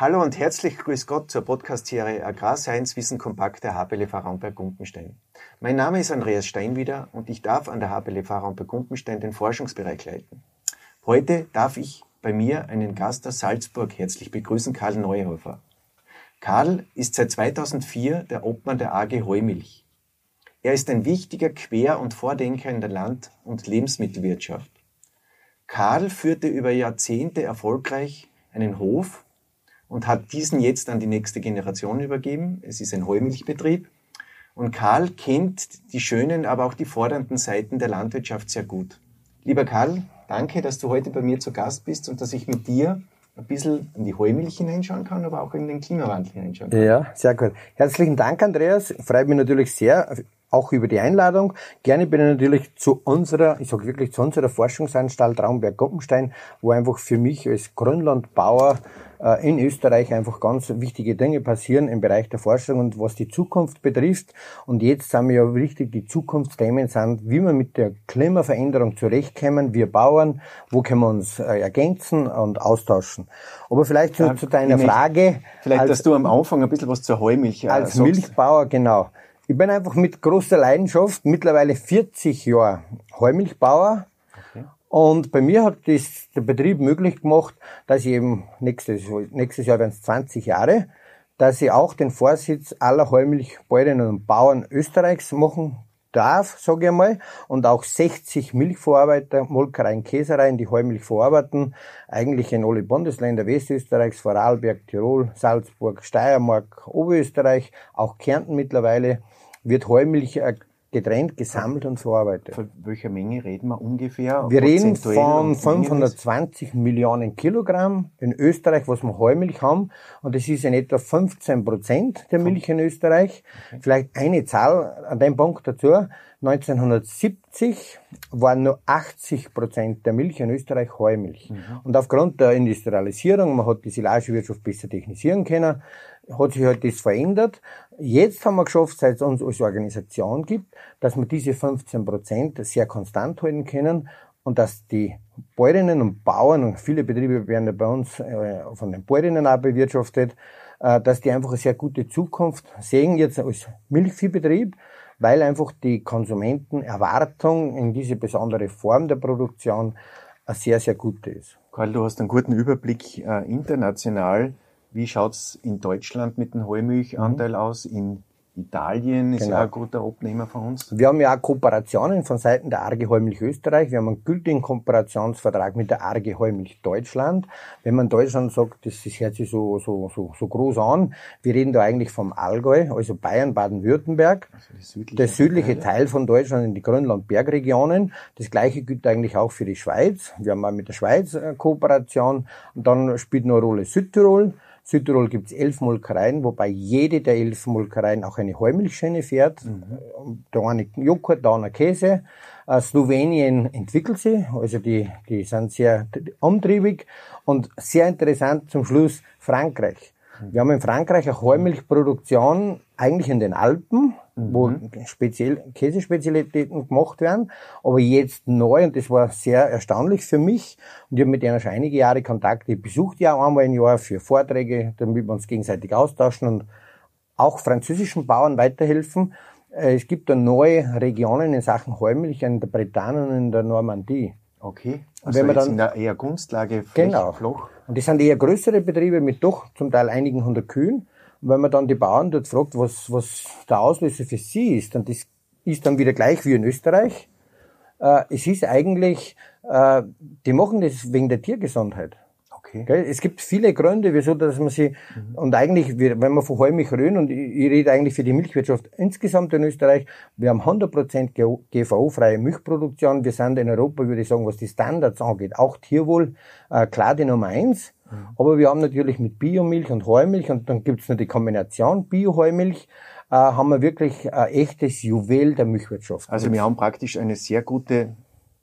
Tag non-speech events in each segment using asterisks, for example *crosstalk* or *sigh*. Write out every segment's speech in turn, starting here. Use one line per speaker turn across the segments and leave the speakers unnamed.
Hallo und herzlich grüß Gott zur Podcast-Serie Agrarscience Wissen Kompakt der HPLV Raumberg-Gumpenstein. Mein Name ist Andreas Steinwieder und ich darf an der HPLV Raumberg-Gumpenstein den Forschungsbereich leiten. Heute darf ich bei mir einen Gast aus Salzburg herzlich begrüßen, Karl Neuhofer. Karl ist seit 2004 der Obmann der AG Heumilch. Er ist ein wichtiger Quer- und Vordenker in der Land- und Lebensmittelwirtschaft. Karl führte über Jahrzehnte erfolgreich einen Hof und hat diesen jetzt an die nächste Generation übergeben. Es ist ein Heumilchbetrieb. Und Karl kennt die schönen, aber auch die fordernden Seiten der Landwirtschaft sehr gut. Lieber Karl, danke, dass du heute bei mir zu Gast bist und dass ich mit dir ein bisschen in die Heumilch hineinschauen kann, aber auch in den Klimawandel hineinschauen kann.
Ja, sehr gut. Herzlichen Dank, Andreas. Freut mich natürlich sehr, auch über die Einladung. Gerne bin ich natürlich zu unserer, ich sage wirklich zu unserer Forschungsanstalt Raumberg-Goppenstein, wo einfach für mich als Grünlandbauer äh, in Österreich einfach ganz wichtige Dinge passieren im Bereich der Forschung und was die Zukunft betrifft. Und jetzt sind wir ja richtig, die Zukunftsthemen sind, wie wir mit der Klimaveränderung zurechtkommen, wir Bauern, wo können wir uns äh, ergänzen und austauschen. Aber vielleicht zu, zu deiner Frage.
Vielleicht, als, dass du am Anfang ein bisschen was zur Heumilch
äh, Als sagst. Milchbauer, genau. Ich bin einfach mit großer Leidenschaft mittlerweile 40 Jahre Heumilchbauer. Und bei mir hat das der Betrieb möglich gemacht, dass ich eben nächstes, nächstes Jahr werden es 20 Jahre, dass ich auch den Vorsitz aller Heumilchbäuerinnen und Bauern Österreichs machen darf, sage ich einmal, und auch 60 Milchverarbeiter, Molkereien, Käsereien, die Heumilch verarbeiten, eigentlich in alle Bundesländer Westösterreichs, Vorarlberg, Tirol, Salzburg, Steiermark, Oberösterreich, auch Kärnten mittlerweile, wird Heumilch getrennt, gesammelt und verarbeitet.
Von welcher Menge reden wir ungefähr?
Wir reden von 520 Millionen Kilogramm in Österreich, was wir Heumilch haben. Und das ist in etwa 15 Prozent der Milch in Österreich. Okay. Vielleicht eine Zahl an dem Punkt dazu. 1970 waren nur 80 Prozent der Milch in Österreich Heumilch. Mhm. Und aufgrund der Industrialisierung, man hat die Silagewirtschaft besser technisieren können, hat sich halt das verändert. Jetzt haben wir geschafft, seit es uns als Organisation gibt, dass wir diese 15 Prozent sehr konstant halten können und dass die Bäuerinnen und Bauern, und viele Betriebe werden ja bei uns äh, von den Bäuerinnen auch bewirtschaftet, äh, dass die einfach eine sehr gute Zukunft sehen jetzt als Milchviehbetrieb, weil einfach die Konsumentenerwartung in diese besondere Form der Produktion eine sehr, sehr gute ist.
Karl, du hast einen guten Überblick äh, international wie schaut's in Deutschland mit dem Heumilchanteil mhm. aus? In Italien ist genau. ja ein guter Abnehmer von uns.
Wir haben ja auch Kooperationen von Seiten der ARGE Heumilch Österreich. Wir haben einen gültigen Kooperationsvertrag mit der ARGE Heumilch Deutschland. Wenn man Deutschland sagt, das hört sich so, so, so, so groß an. Wir reden da eigentlich vom Allgäu, also Bayern, Baden-Württemberg. Also der südliche Teil von Deutschland in die Grönland-Bergregionen. Das gleiche gilt eigentlich auch für die Schweiz. Wir haben auch mit der Schweiz eine Kooperation. Und dann spielt noch eine Rolle Südtirol. Südtirol gibt es elf Molkereien, wobei jede der elf Molkereien auch eine Heumilchschiene fährt. Mhm. Da eine Joghurt, da eine Käse. Äh, Slowenien entwickelt sie, also die, die sind sehr umtriebig. Und sehr interessant zum Schluss Frankreich. Wir haben in Frankreich eine Heumilchproduktion eigentlich in den Alpen, mhm. wo speziell Käsespezialitäten gemacht werden, aber jetzt neu, und das war sehr erstaunlich für mich, und ich habe mit denen schon einige Jahre Kontakte, ich besuche ja auch einmal im Jahr für Vorträge, damit wir uns gegenseitig austauschen und auch französischen Bauern weiterhelfen. Äh, es gibt da neue Regionen in Sachen Heumilch in der Bretagne und in der Normandie.
Okay. Also wenn man dann, in der eher Gunstlage
genau. Floch. Und das sind eher größere Betriebe mit doch zum Teil einigen hundert Kühen. Und wenn man dann die Bauern dort fragt, was, was der Auslöser für sie ist, dann das ist dann wieder gleich wie in Österreich. Äh, es ist eigentlich, äh, die machen das wegen der Tiergesundheit. Okay. Gell? Es gibt viele Gründe, wieso, dass man sie, mhm. und eigentlich, wenn man von Heumilch reden, und ich, ich rede eigentlich für die Milchwirtschaft insgesamt in Österreich, wir haben 100% GVO-freie Milchproduktion. Wir sind in Europa, würde ich sagen, was die Standards angeht, auch Tierwohl, äh, klar die Nummer eins. Mhm. Aber wir haben natürlich mit Biomilch und Heumilch, und dann gibt's noch die Kombination Bio-Heumilch, äh, haben wir wirklich ein echtes Juwel der Milchwirtschaft.
Also wir haben praktisch eine sehr gute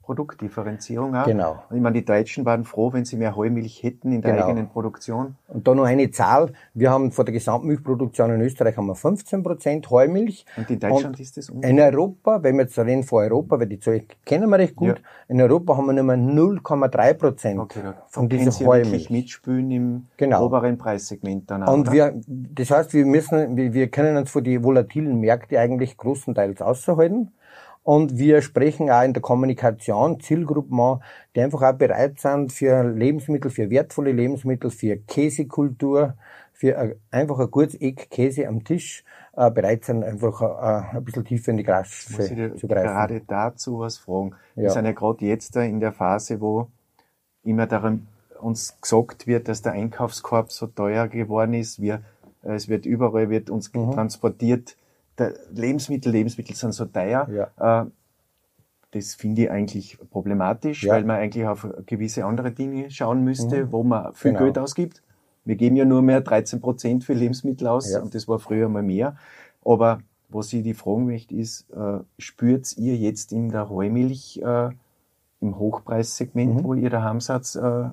Produktdifferenzierung auch.
Genau.
Und ich meine, die Deutschen waren froh, wenn sie mehr Heumilch hätten in der
Genau.
eigenen Produktion.
Und da noch eine Zahl. Wir haben von der Gesamtmilchproduktion in Österreich haben wir 15 Prozent Heumilch.
Und in Deutschland ist das um.
In Europa, wenn wir jetzt reden von Europa, weil die Zahl kennen wir recht gut,
Ja.
in Europa haben wir nur mehr 0,3 Prozent
Okay, da
von dieser
Sie ja wirklich
Heumilch.
mitspülen im
Genau.
oberen Preissegment dann auch.
Und wir, das heißt, wir müssen, wir, wir können uns vor die volatilen Märkte eigentlich großenteils aushalten. Und wir sprechen auch in der Kommunikation Zielgruppen an, die einfach auch bereit sind für Lebensmittel, für wertvolle Lebensmittel, für Käsekultur, für ein, einfach ein gutes Eck Käse am Tisch, äh, bereit sind, einfach äh, ein bisschen tiefer in die
dir
zu greifen.
gerade dazu was fragen. Wir
Ja.
sind ja gerade jetzt da in der Phase, wo immer darum uns gesagt wird, dass der Einkaufskorb so teuer geworden ist. Wir, äh, es wird überall wird uns
Mhm.
transportiert. Lebensmittel, Lebensmittel sind so teuer.
Ja.
Äh, das finde ich eigentlich problematisch,
Ja.
weil man eigentlich auf gewisse andere Dinge schauen müsste, wo man viel
Genau.
Geld ausgibt. Wir geben ja nur mehr 13 Prozent für Lebensmittel aus
Ja.
und das war früher mal mehr. Aber was ich die fragen möchte, ist, äh, spürt ihr jetzt in der Heumilch äh, im Hochpreissegment,
Mhm.
wo ihr daheim seid, äh,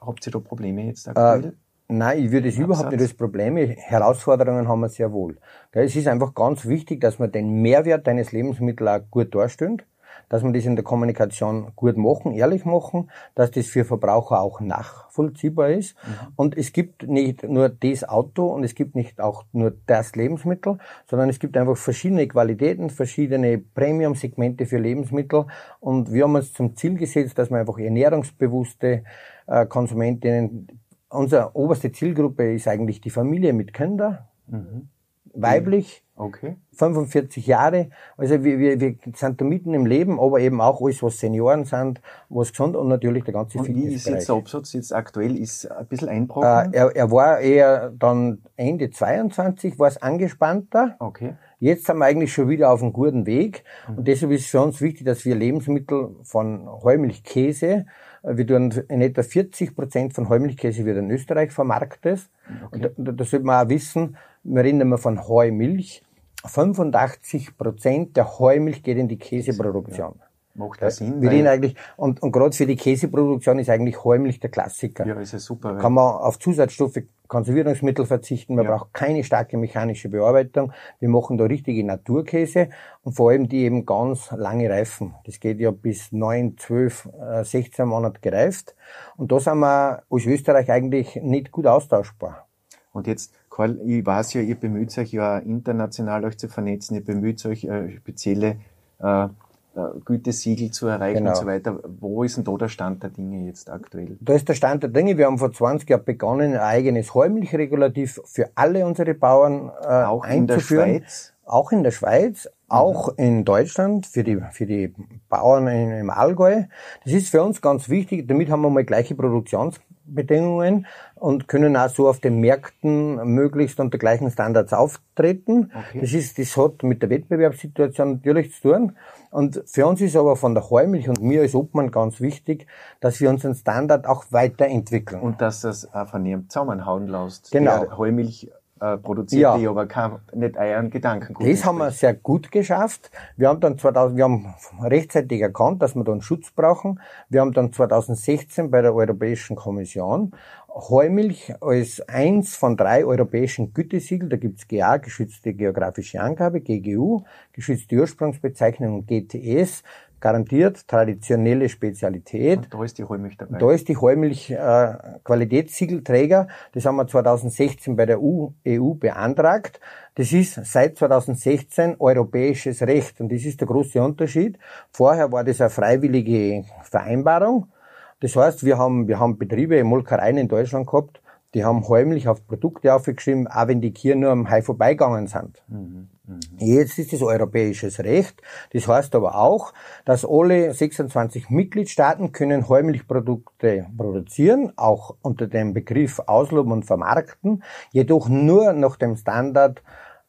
habt ihr da Probleme jetzt
Äh,
aktuell?
Nein, ich würde es überhaupt nicht als Probleme. Herausforderungen haben wir sehr wohl. Es ist einfach ganz wichtig, dass man den Mehrwert deines Lebensmittels auch gut darstellt, dass man das in der Kommunikation gut machen, ehrlich machen, dass das für Verbraucher auch nachvollziehbar ist. Und es gibt nicht nur das Auto und es gibt nicht auch nur das Lebensmittel, sondern es gibt einfach verschiedene Qualitäten, verschiedene Premium-Segmente für Lebensmittel. Und wir haben uns zum Ziel gesetzt, dass wir einfach ernährungsbewusste äh, Konsumentinnen unsere oberste Zielgruppe ist eigentlich die Familie mit Kindern, weiblich,
Okay.
45 Jahre. Also wir, wir, wir sind da mitten im Leben, aber eben auch alles, was Senioren sind, was gesund und natürlich der ganze
Und wie ist jetzt der Absatz jetzt aktuell? Ist ein bisschen
Äh,
einbrochen?
er, er war eher dann Ende 22, war es angespannter.
okay.
Jetzt sind wir eigentlich schon wieder auf einem guten Weg. Und deshalb ist für uns wichtig, dass wir Lebensmittel von Heumilchkäse, äh, wir tun in etwa 40 Prozent von Heumilchkäse wird in Österreich vermarktet. Und da, da, sollte man auch wissen, wir reden immer von Heumilch. 85 Prozent der Heumilch geht in die Käseproduktion.
Macht ja Sinn.
Wir reden eigentlich, und, und gerade für die Käseproduktion ist eigentlich Heumilch der Klassiker
ja, ist ja super.
kann man auf Zusatzstoffe, Konservierungsmittel verzichten, man
Ja.
braucht keine starke mechanische Bearbeitung. Wir machen da richtige Naturkäse und vor allem die eben ganz lange reifen. Das geht ja bis 9, 12, äh, 16 Monate gereift. Und da sind wir als Österreich eigentlich nicht gut austauschbar.
Und jetzt, Karl, ich weiß ja, ihr bemüht euch ja international euch zu vernetzen, ihr bemüht euch äh, spezielle äh, äh, Gütesiegel zu erreichen
Genau.
und so weiter. Wo ist denn da der Stand der Dinge jetzt aktuell?
Da ist der Stand der Dinge. Wir haben vor 20 Jahren begonnen, ein eigenes Heumilchregulativ für alle unsere Bauern äh,
Auch in der
einzuführen.
Schweiz?
Auch in der Schweiz, auch in Deutschland für die, für die Bauern in, im Allgäu. Das ist für uns ganz wichtig. Damit haben wir mal gleiche Produktionsbedingungen und können auch so auf den Märkten möglichst unter gleichen Standards auftreten.
Okay.
Das ist, das hat mit der Wettbewerbssituation natürlich zu tun. Und für uns ist aber von der Heumilch und mir als Obmann ganz wichtig, dass wir unseren Standard auch weiterentwickeln.
Und dass das auch von ihrem zusammenhauen lässt.
Genau.
Der Heumilch äh, produziert,
Ja.
die aber kein, nicht euren Gedanken
Das haben wir sehr gut geschafft. Wir haben dann 2000, wir haben rechtzeitig erkannt, dass wir da einen Schutz brauchen. Wir haben dann 2016 bei der Europäischen Kommission Heumilch als eins von drei europäischen Gütesiegel, da gibt's GA, geschützte geografische Angabe, GGU, geschützte Ursprungsbezeichnung und GTS, garantiert traditionelle Spezialität.
Und da ist die Heumilch dabei.
Da ist die Heumilch äh, Qualitätssiegelträger. Das haben wir 2016 bei der EU, EU beantragt. Das ist seit 2016 europäisches Recht und das ist der große Unterschied. Vorher war das eine freiwillige Vereinbarung. Das heißt, wir haben, wir haben Betriebe, Molkereien in Deutschland gehabt, die haben heimlich auf Produkte aufgeschrieben, auch wenn die Kühe nur am Hai vorbeigegangen sind. Jetzt ist es europäisches Recht. Das heißt aber auch, dass alle 26 Mitgliedstaaten können Heumilchprodukte produzieren, auch unter dem Begriff ausloben und vermarkten, jedoch nur nach dem Standard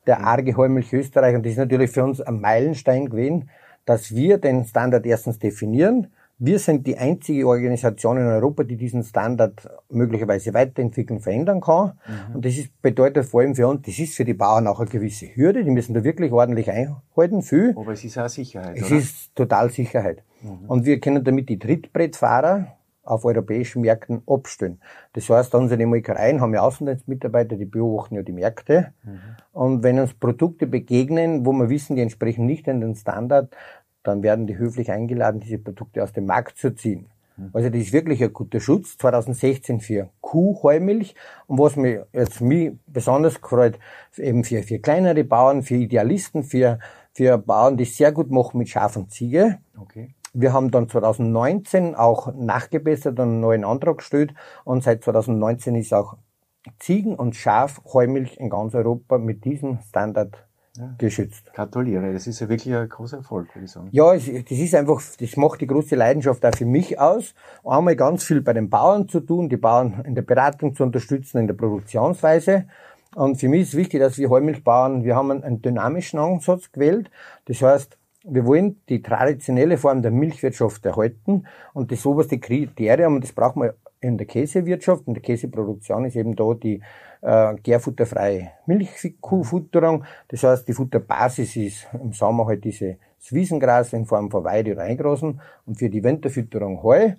der Arge Heumilch Österreich. Und das ist natürlich für uns ein Meilenstein gewesen, dass wir den Standard erstens definieren, Wir sind die einzige Organisation in Europa, die diesen Standard möglicherweise weiterentwickeln, verändern kann. Mhm. Und das ist, bedeutet vor allem für uns, das ist für die Bauern auch eine gewisse Hürde. Die müssen da wirklich ordentlich einhalten, viel.
Aber es ist auch Sicherheit.
Es oder? ist total Sicherheit. Mhm. Und wir können damit die Trittbrettfahrer auf europäischen Märkten abstellen. Das heißt, unsere Molkereien haben ja Außendienstmitarbeiter, die beobachten ja die Märkte. Mhm. Und wenn uns Produkte begegnen, wo wir wissen, die entsprechen nicht an den Standard, dann werden die höflich eingeladen, diese Produkte aus dem Markt zu ziehen. Mhm. Also das ist wirklich ein guter Schutz. 2016 für Kuhheumilch. Und was mich jetzt mich besonders gefreut, eben für, für kleinere Bauern, für Idealisten, für, für Bauern, die sehr gut machen mit Schaf und Ziege. Okay. Wir haben dann 2019 auch nachgebessert und einen neuen Antrag gestellt und seit 2019 ist auch Ziegen- und Schafheumilch in ganz Europa mit diesem Standard ja. geschützt.
Gratuliere, das ist ja wirklich ein großer Erfolg, würde ich sagen.
Ja, es, das ist einfach, das macht die große Leidenschaft auch für mich aus. Einmal ganz viel bei den Bauern zu tun, die Bauern in der Beratung zu unterstützen, in der Produktionsweise. Und für mich ist wichtig, dass wir Heumilchbauern, wir haben einen dynamischen Ansatz gewählt. Das heißt, wir wollen die traditionelle Form der Milchwirtschaft erhalten und das oberste Kriterium, und das braucht man in der Käsewirtschaft, in der Käseproduktion ist eben da die äh, gärfutterfreie Milchkuhfutterung. Das heißt, die Futterbasis ist im Sommer halt dieses Wiesengras in Form von Weide oder Eingrasen und für die Winterfütterung Heu.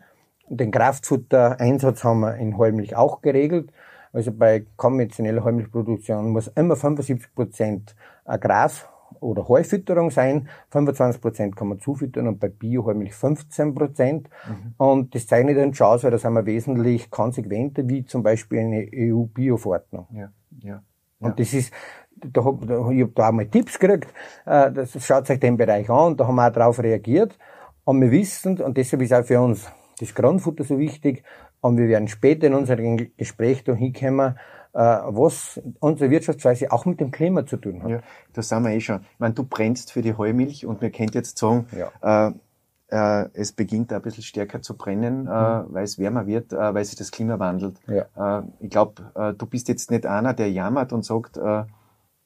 Den Kraftfuttereinsatz haben wir in Heumilch auch geregelt. Also bei konventioneller Heumilchproduktion muss immer 75 Prozent Gras oder Heufütterung sein. 25 Prozent kann man zufüttern und bei Bioheumilch 15 Prozent. Mhm. Und das zeichnet uns schon aus, weil da sind wir wesentlich konsequenter wie zum Beispiel eine EU-Bio-Verordnung. Ja, ja. Und ja. das ist, da hab, da, ich habe da auch mal Tipps gekriegt, äh, das schaut sich den Bereich an und da haben wir auch darauf reagiert. Und wir wissen, und deshalb ist auch für uns das Grundfutter so wichtig, und wir werden später in unserem Gespräch da hinkommen, was unsere Wirtschaftsweise auch mit dem Klima zu tun hat. Ja,
da sind wir eh schon. Ich meine, du brennst für die Heumilch und wir kennt jetzt sagen, ja. äh, äh, es beginnt ein bisschen stärker zu brennen, äh, mhm. weil es wärmer wird, äh, weil sich das Klima wandelt. Ja. Äh, ich glaube, äh, du bist jetzt nicht einer, der jammert und sagt, äh,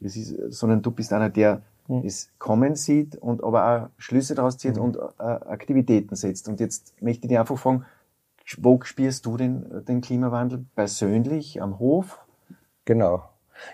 das ist, sondern du bist einer, der mhm. es kommen sieht und aber auch Schlüsse daraus zieht mhm. und äh, Aktivitäten setzt. Und jetzt möchte ich dich einfach fragen, wo spürst du den, den Klimawandel persönlich am Hof?
Genau.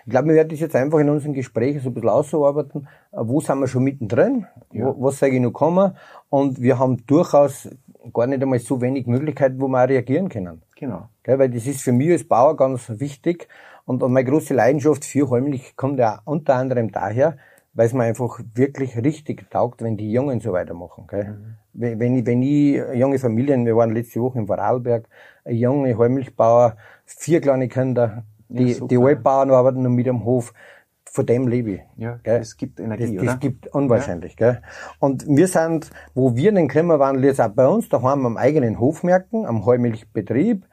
Ich glaube, wir werden das jetzt einfach in unseren Gesprächen so ein bisschen ausarbeiten. Wo sind wir schon mittendrin? Ja. Wo, was sage ich noch kommen? Und wir haben durchaus gar nicht einmal so wenig Möglichkeiten, wo wir auch reagieren können. Genau. Gell, weil das ist für mich als Bauer ganz wichtig. Und, und meine große Leidenschaft für Heimlich kommt ja unter anderem daher, weil es mir einfach wirklich richtig taugt, wenn die Jungen so weitermachen. Gell? Mhm. Wenn, ich, wenn ich junge Familien, wir waren letzte Woche in Vorarlberg, ein junge Heimilchbauer, vier kleine Kinder, die, ja, die Altbauern arbeiten noch mit am Hof. Von dem lebe ich.
Ja, gell? das gibt Energie,
das, das gibt unwahrscheinlich. Ja. Gell? Und wir sind, wo wir den Klimawandel jetzt auch bei uns daheim am eigenen Hof merken, am Heumilchbetrieb.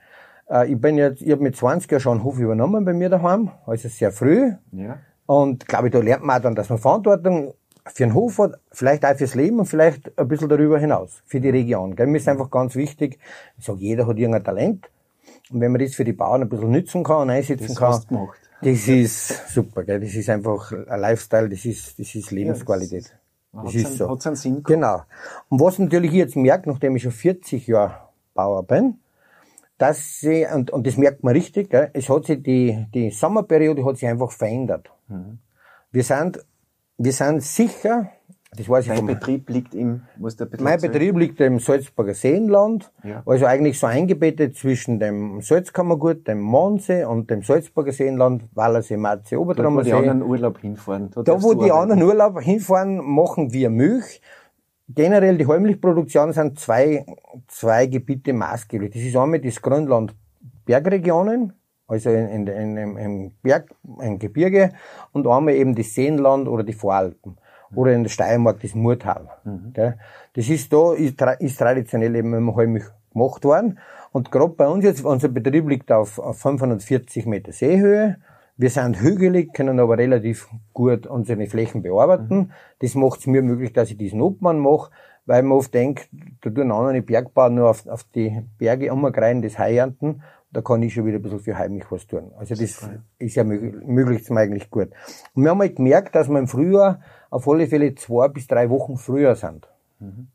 Äh, ich bin jetzt, ich habe mit 20 Jahren schon einen Hof übernommen bei mir daheim, also sehr früh. Ja. Und glaube ich, da lernt man auch dann, dass man Verantwortung für den Hof hat, vielleicht auch fürs Leben und vielleicht ein bisschen darüber hinaus, für die Region. Gell? Mir ist einfach ganz wichtig, ich sage, jeder hat irgendein Talent. Und wenn man das für die Bauern ein bisschen nützen kann und einsetzen das kann, gemacht. das ist super, gell? das ist einfach ein Lifestyle, das ist, das ist Lebensqualität. Ja, das, das ist so. Hat's einen Sinn gehabt. Genau. Und was natürlich jetzt merkt, nachdem ich schon 40 Jahre Bauer bin, dass sie, und, und das merkt man richtig, gell? es hat sich die, die Sommerperiode hat sich einfach verändert. Mhm. Wir sind, wir sind sicher,
das weiß ich Dein Betrieb liegt im,
muss der Mein erzählen? Betrieb liegt im Salzburger Seenland, ja. also eigentlich so eingebettet zwischen dem Salzkammergut, dem Monse und dem Salzburger Seenland, Wallersee, Marze, Obertrommer
See. Da, wo die anderen Urlaub hinfahren.
Da, da wo die anderen Urlaub hinfahren, machen wir Milch. Generell die Heimlichproduktion sind zwei, zwei Gebiete maßgeblich. Das ist einmal das Grönland Bergregionen, also in, in, in, im Berg, im Gebirge, und einmal eben das Seenland oder die Voralpen oder in der Steiermark das Murtal. Mhm. Das ist da, ist, ist traditionell eben immer heimlich gemacht worden. Und gerade bei uns jetzt, unser Betrieb liegt auf, auf 540 Meter Seehöhe. Wir sind hügelig, können aber relativ gut unsere Flächen bearbeiten. Mhm. Das macht es mir möglich, dass ich diesen Obmann mache, weil man oft denkt, da tun andere Bergbauer nur auf, auf die Berge umgreifen, das Heiernten. Da kann ich schon wieder ein bisschen für heimlich was tun. Also das Super. ist ja möglich, möglich eigentlich gut. Und wir haben halt gemerkt, dass wir im Frühjahr auf alle Fälle zwei bis drei Wochen früher sind. Mhm.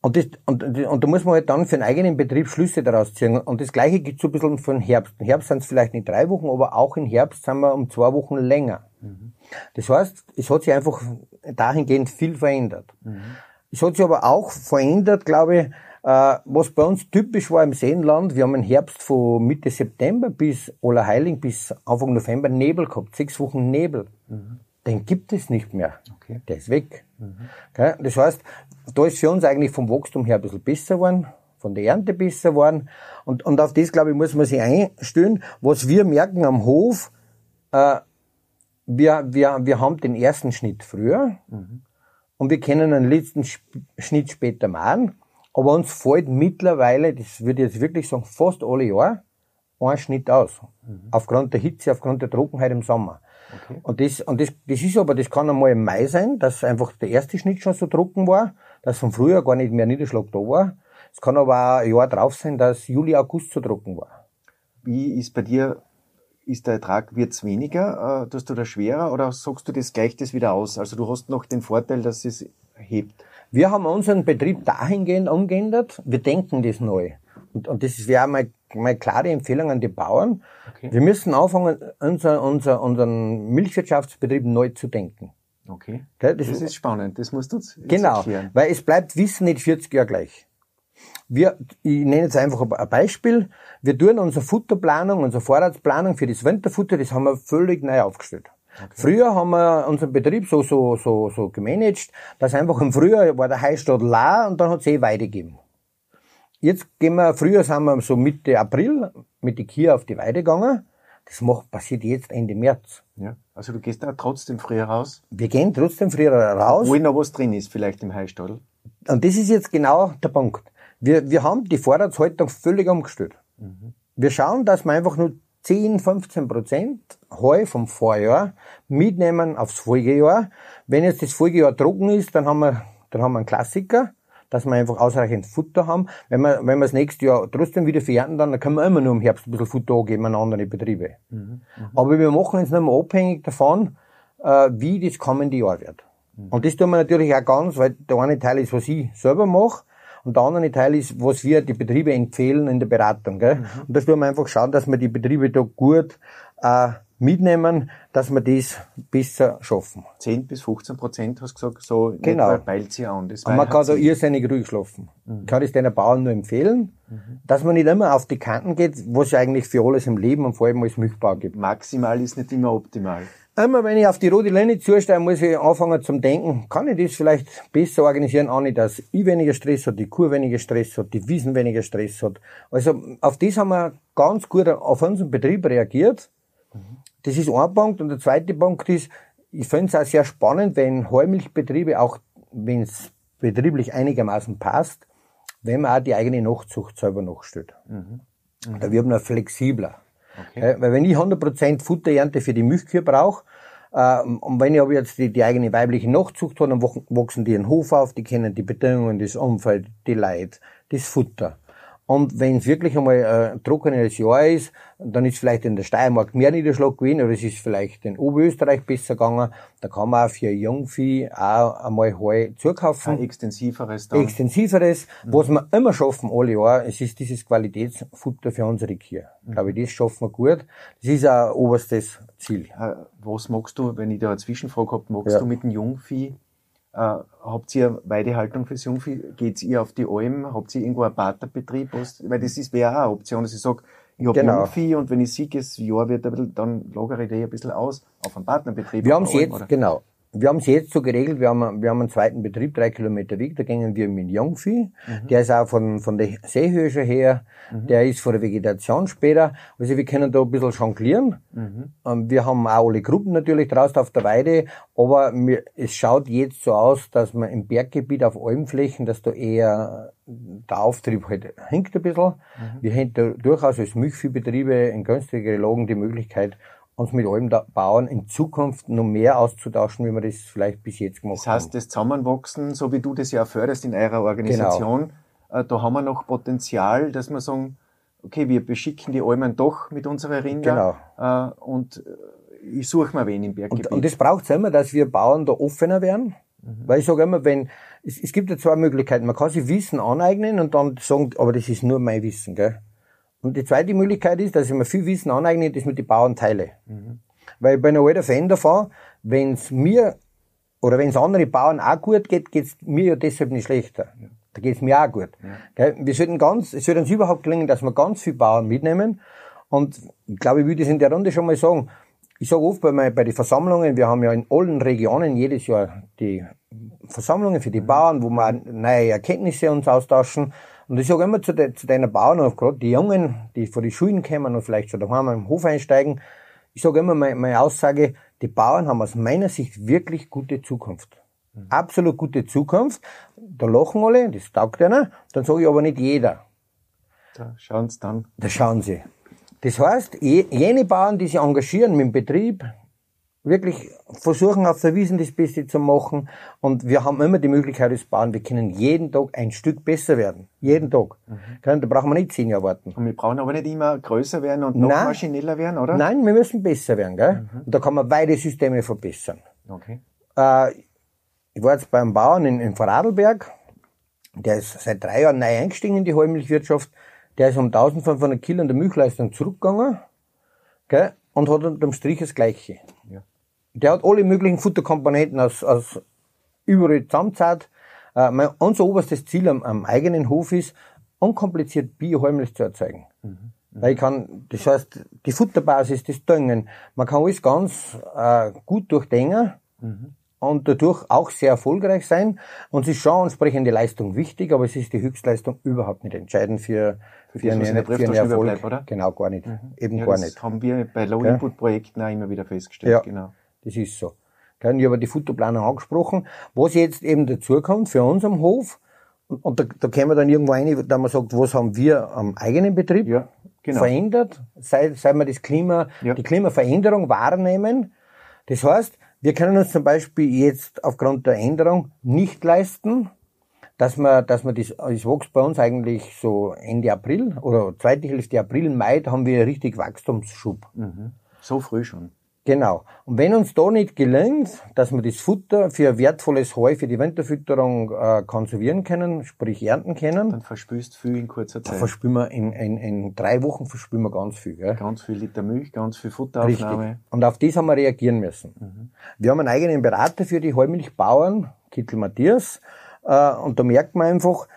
Und, das, und, und da muss man halt dann für einen eigenen Betrieb Schlüsse daraus ziehen. Und das Gleiche gibt so ein bisschen für den Herbst. Im Herbst sind es vielleicht nicht drei Wochen, aber auch im Herbst sind wir um zwei Wochen länger. Mhm. Das heißt, es hat sich einfach dahingehend viel verändert. Mhm. Es hat sich aber auch verändert, glaube ich, äh, was bei uns typisch war im Seenland. Wir haben im Herbst von Mitte September bis Allerheiling bis Anfang November Nebel gehabt. Sechs Wochen Nebel. Mhm. Den gibt es nicht mehr. Okay. Der ist weg. Mhm. Das heißt, da ist für uns eigentlich vom Wachstum her ein bisschen besser geworden, von der Ernte besser geworden. Und, und auf das, glaube ich, muss man sich einstellen. Was wir merken am Hof, äh, wir, wir, wir haben den ersten Schnitt früher mhm. und wir können den letzten Schnitt später machen. Aber uns fällt mittlerweile, das würde ich jetzt wirklich sagen, fast alle Jahre ein Schnitt aus. Mhm. Aufgrund der Hitze, aufgrund der Trockenheit im Sommer. Okay. Und, das, und das, das ist aber, das kann einmal im Mai sein, dass einfach der erste Schnitt schon so trocken war, dass vom Frühjahr gar nicht mehr Niederschlag da war. Es kann aber auch ein Jahr drauf sein, dass Juli, August so trocken war.
Wie ist bei dir, ist der Ertrag, wird's weniger, äh, tust du das schwerer oder sagst du, das gleicht das wieder aus? Also du hast noch den Vorteil, dass es hebt.
Wir haben unseren Betrieb dahingehend umgeändert, wir denken das neu. Und, und das wäre meine, meine klare Empfehlung an die Bauern. Okay. Wir müssen anfangen, unser, unser, unseren Milchwirtschaftsbetrieb neu zu denken.
Okay. Das, das ist spannend, das musst du uns
Genau, erklären. weil es bleibt Wissen nicht 40 Jahre gleich. Wir, ich nenne jetzt einfach ein Beispiel. Wir tun unsere Futterplanung, unsere Vorratsplanung für das Winterfutter, das haben wir völlig neu aufgestellt. Okay. Früher haben wir unseren Betrieb so, so, so, so gemanagt, dass einfach im Frühjahr war der Heistad la und dann hat es eh Weide gegeben. Jetzt gehen wir, früher sind wir so Mitte April mit die Kühe auf die Weide gegangen. Das macht, passiert jetzt Ende März.
Ja. Also du gehst da trotzdem früher raus?
Wir gehen trotzdem früher raus.
Wo noch was drin ist, vielleicht im Heistadel.
Und das ist jetzt genau der Punkt. Wir, wir haben die Vorratshaltung völlig umgestellt. Mhm. Wir schauen, dass wir einfach nur 10, 15 Prozent Heu vom Vorjahr mitnehmen aufs Folgejahr. Wenn jetzt das Folgejahr trocken ist, dann haben wir, dann haben wir einen Klassiker, dass wir einfach ausreichend Futter haben. Wenn wir, wenn wir das nächste Jahr trotzdem wieder verernten, dann, können wir immer nur im Herbst ein bisschen Futter angeben an andere Betriebe. Mhm. Mhm. Aber wir machen uns nicht mehr abhängig davon, äh, wie das kommende Jahr wird. Mhm. Und das tun wir natürlich auch ganz, weil der eine Teil ist, was ich selber mache, und der andere Teil ist, was wir die Betriebe empfehlen in der Beratung. Gell? Mhm. Und da tun wir einfach schauen, dass wir die Betriebe da gut äh, mitnehmen, dass wir das besser schaffen.
10 bis 15 Prozent, hast du gesagt, so
genau.
peilt sie an.
Das Und man kann da irrsinnig ruhig schlafen. Mhm. Ich kann das den Bauern nur empfehlen, mhm. dass man nicht immer auf die Kanten geht, was es eigentlich für alles im Leben und vor allem als Milchbau gibt.
Maximal ist nicht immer optimal.
Immer wenn ich auf die rote Linie zustehe, muss ich anfangen zum Denken, kann ich das vielleicht besser organisieren, auch nicht, dass ich weniger Stress hat, die Kuh weniger Stress hat, die Wiesen weniger Stress hat. Also auf das haben wir ganz gut auf unseren Betrieb reagiert. Das ist ein Punkt. Und der zweite Punkt ist, ich finde es auch sehr spannend, wenn Heumilchbetriebe, auch wenn es betrieblich einigermaßen passt, wenn man auch die eigene Nachzucht selber nachstellt. Mhm. Mhm. Da wird man flexibler. Okay. Weil wenn ich 100% Futter ernte für die Milchkühe brauche, äh, und wenn ich aber jetzt die, die eigene weibliche Nachzucht habe, dann wachsen die in Hof auf, die kennen die Bedingungen, das Umfeld, die Leid, das Futter. Und wenn es wirklich einmal ein trockenes Jahr ist, dann ist vielleicht in der Steiermark mehr Niederschlag gewesen, oder es ist vielleicht in Oberösterreich besser gegangen, da kann man auch für Jungvieh auch einmal Heu zukaufen.
Ein extensiveres
dann. Extensiveres, mhm. was wir immer schaffen alle Jahr, es ist dieses Qualitätsfutter für unsere Kühe. Mhm. Ich glaube, das schaffen wir gut. Das ist ein oberstes Ziel.
Äh, was magst du, wenn ich da eine Zwischenfrage habe, magst ja. du mit dem Jungvieh äh, habt ihr Weidehaltung fürs Jungvieh? Geht ihr auf die Alm? Habt ihr irgendwo einen Paterbetrieb? Weil das ist wäre auch eine Option, dass ich sage, ich habe genau. Jungvieh und wenn ich das Jahr wird dann lagere ich die ein bisschen aus auf einen Partnerbetrieb.
Wir haben es jetzt, oder? genau. Wir haben es jetzt so geregelt, wir haben, wir haben einen zweiten Betrieb, drei Kilometer Weg, da gingen wir mit Jungvieh. Mhm. Der ist auch von, von der Seehöhe schon her, mhm. der ist von der Vegetation später. Also wir können da ein bisschen jonglieren. Mhm. Ähm, wir haben auch alle Gruppen natürlich draußen auf der Weide, aber mir, es schaut jetzt so aus, dass man im Berggebiet auf Almflächen, dass da eher der Auftrieb halt hinkt ein bisschen. Mhm. Wir hätten da durchaus als Milchviehbetriebe in günstigeren Lagen die Möglichkeit, uns mit allem Bauern in Zukunft noch mehr auszutauschen, wie wir das vielleicht bis jetzt gemacht haben.
Das heißt,
haben.
das Zusammenwachsen, so wie du das ja förderst in eurer Organisation, genau. Äh, da haben wir noch Potenzial, dass wir sagen, okay, wir beschicken die Almen doch mit unserer Rinder genau. Äh, und äh, ich suche mir wen im Berggebiet.
Und, und das braucht es immer, dass wir Bauern da offener werden, mhm. weil ich sage immer, wenn es, es gibt ja zwei Möglichkeiten. Man kann sich Wissen aneignen und dann sagen, aber das ist nur mein Wissen, gell? Und die zweite Möglichkeit ist, dass ich mir viel Wissen aneigne, das mit den Bauern teile. Mhm. Weil ich bin ein alter Fan davon, wenn es mir oder wenn es andere Bauern auch gut geht, geht es mir ja deshalb nicht schlechter. Ja. Da geht es mir auch gut. Ja. Wir sollten ganz, es sollte uns überhaupt gelingen, dass wir ganz viele Bauern mitnehmen. Und ich glaube, ich würde das in der Runde schon mal sagen. Ich sage oft bei, mein, bei den Versammlungen, wir haben ja in allen Regionen jedes Jahr die Versammlungen für die mhm. Bauern, wo wir neue Erkenntnisse uns austauschen. Und ich sage immer zu, de, zu deinen Bauern, gerade die Jungen, die von den Schulen kommen und vielleicht schon daheim im Hof einsteigen, ich sage immer meine, meine Aussage, die Bauern haben aus meiner Sicht wirklich gute Zukunft. Mhm. Absolut gute Zukunft. Da lachen alle, das taugt einer. Dann sage ich aber nicht jeder.
Da schauen sie dann.
Da schauen sie. Das heißt, jene Bauern, die sich engagieren mit dem Betrieb, wirklich versuchen auf der Wiesen das Beste zu machen. Und wir haben immer die Möglichkeit als Bauern, wir können jeden Tag ein Stück besser werden. Jeden Tag. Mhm. Da brauchen wir nicht zehn Jahre warten.
Und wir brauchen aber nicht immer größer werden und noch Nein. maschineller werden, oder?
Nein, wir müssen besser werden. Gell? Mhm. Und da kann man beide Systeme verbessern. Okay. Äh, ich war jetzt beim Bauern in, in Vorarlberg. Der ist seit drei Jahren neu eingestiegen in die Heumilchwirtschaft. Der ist um 1500 Kilo in der Milchleistung zurückgegangen. Gell? Und hat unterm Strich das Gleiche. Der hat alle möglichen Futterkomponenten aus, aus überall zusammengezahlt. Äh, mein, unser oberstes Ziel am, am eigenen Hof ist, unkompliziert Bioheimlich zu erzeugen. Mhm. Weil ich kann, das heißt, die Futterbasis, das Düngen, man kann alles ganz äh, gut durchdenken mhm. und dadurch auch sehr erfolgreich sein. Und es ist schon entsprechende Leistung wichtig, aber es ist die Höchstleistung überhaupt nicht entscheidend für, für, für, eine, für einen Erfolg. Bleibt, oder? Genau, gar nicht. Mhm. Eben ja, gar nicht.
Das haben wir bei Low-Input-Projekten auch immer wieder festgestellt. Ja. Genau.
Das ist so. Ich habe die Futterplanung angesprochen. Was jetzt eben dazukommt für uns am Hof, und da, da kämen wir dann irgendwo rein, da man sagt, was haben wir am eigenen Betrieb ja, genau. verändert, seit, seit wir das Klima, ja. die Klimaveränderung wahrnehmen. Das heißt, wir können uns zum Beispiel jetzt aufgrund der Änderung nicht leisten, dass man, dass man das, es wächst bei uns eigentlich so Ende April oder zweite Hälfte April, Mai, da haben wir richtig Wachstumsschub.
Mhm. So früh schon.
Genau. Und wenn uns da nicht gelingt, dass wir das Futter für wertvolles Heu für die Winterfütterung äh, konservieren können, sprich ernten können,
dann verspülst du viel in kurzer Zeit. Dann
verspülen wir in, in, in drei Wochen verspülen wir ganz viel. Gell?
Ganz viel Liter Milch, ganz viel Futteraufnahme. Richtig.
Und auf das haben wir reagieren müssen. Mhm. Wir haben einen eigenen Berater für die Heumilchbauern, Kittel Matthias, äh, und da merkt man einfach,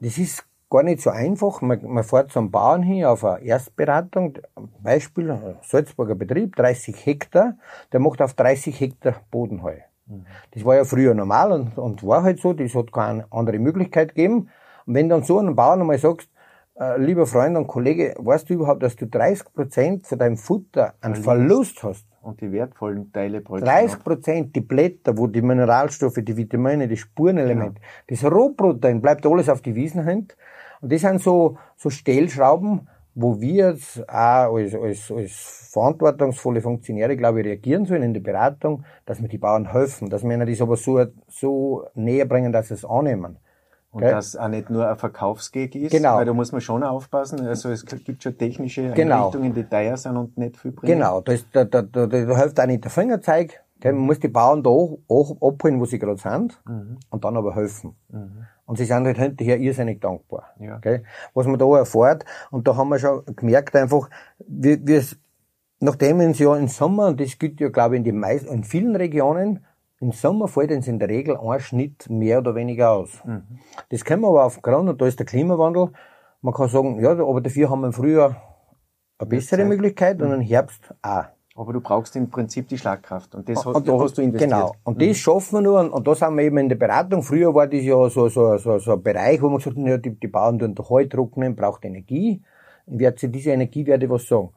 das ist gar nicht so einfach. Man, man fährt zum Bauern hin auf eine Erstberatung. Beispiel, Salzburger Betrieb, 30 Hektar. Der macht auf 30 Hektar Bodenheu. Mhm. Das war ja früher normal und, und war halt so. Das hat keine andere Möglichkeit gegeben. Und wenn dann so einem Bauern einmal sagst, äh, lieber Freund und Kollege, weißt du überhaupt, dass du 30 Prozent von deinem Futter einen Verlust hast?
Und die wertvollen Teile
30 Prozent, die Blätter, wo die Mineralstoffe, die Vitamine, die Spurenelemente, genau. das Rohprotein bleibt alles auf die Wiesen hängen. Und das sind so, so Stellschrauben, wo wir jetzt auch als, als, als verantwortungsvolle Funktionäre, glaube ich, reagieren sollen in der Beratung, dass wir die Bauern helfen, dass wir ihnen das aber so, so näher bringen, dass sie es annehmen.
Und okay. dass auch nicht nur ein Verkaufsgeg ist, genau. weil da muss man schon aufpassen. Also es gibt schon technische genau. Einrichtungen, die teuer sind und nicht viel bringen.
Genau, da, ist, da, da, da, da hilft auch nicht der Fingerzeig. Okay? Man muss die Bauern da auch, auch abholen, wo sie gerade sind, mhm. und dann aber helfen. Mhm. Und sie sind halt hinterher irrsinnig dankbar. Ja. Okay? Was man da erfährt, und da haben wir schon gemerkt einfach, wir, wir nachdem uns ja im Sommer, und das gilt ja glaube ich in, den meisten, in vielen Regionen, im Sommer fällt uns in der Regel ein Schnitt mehr oder weniger aus. Mhm. Das können wir aber aufgrund, und da ist der Klimawandel, man kann sagen, ja, aber dafür haben wir im Frühjahr eine bessere Möglichkeit und im Herbst auch.
Aber du brauchst im Prinzip die Schlagkraft und das
und da hast du investiert. Genau. Und das mhm. schaffen wir nur und, und da sind wir eben in der Beratung. Früher war das ja so, so, so, so ein Bereich, wo man gesagt hat, ja, die, die Bauern tun doch Heu trocknen, braucht Energie. Und wer zu dieser Energie werde ich was sagen.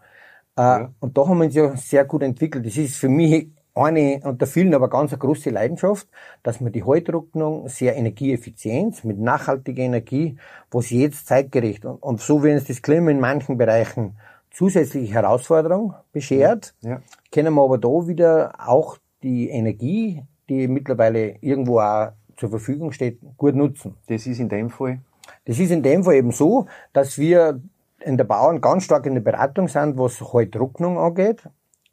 Äh, ja. Und da haben wir uns ja sehr gut entwickelt. Das ist für mich eine unter vielen aber ganz eine große Leidenschaft, dass man die Heutrocknung sehr energieeffizient, mit nachhaltiger Energie, was jetzt zeitgerecht und, und so wie uns das Klima in manchen Bereichen zusätzliche Herausforderung beschert, ja. können wir aber da wieder auch die Energie, die mittlerweile irgendwo auch zur Verfügung steht, gut nutzen.
Das ist in dem Fall?
Das ist in dem Fall eben so, dass wir in der Bauern ganz stark in der Beratung sind, was Heutrocknung angeht.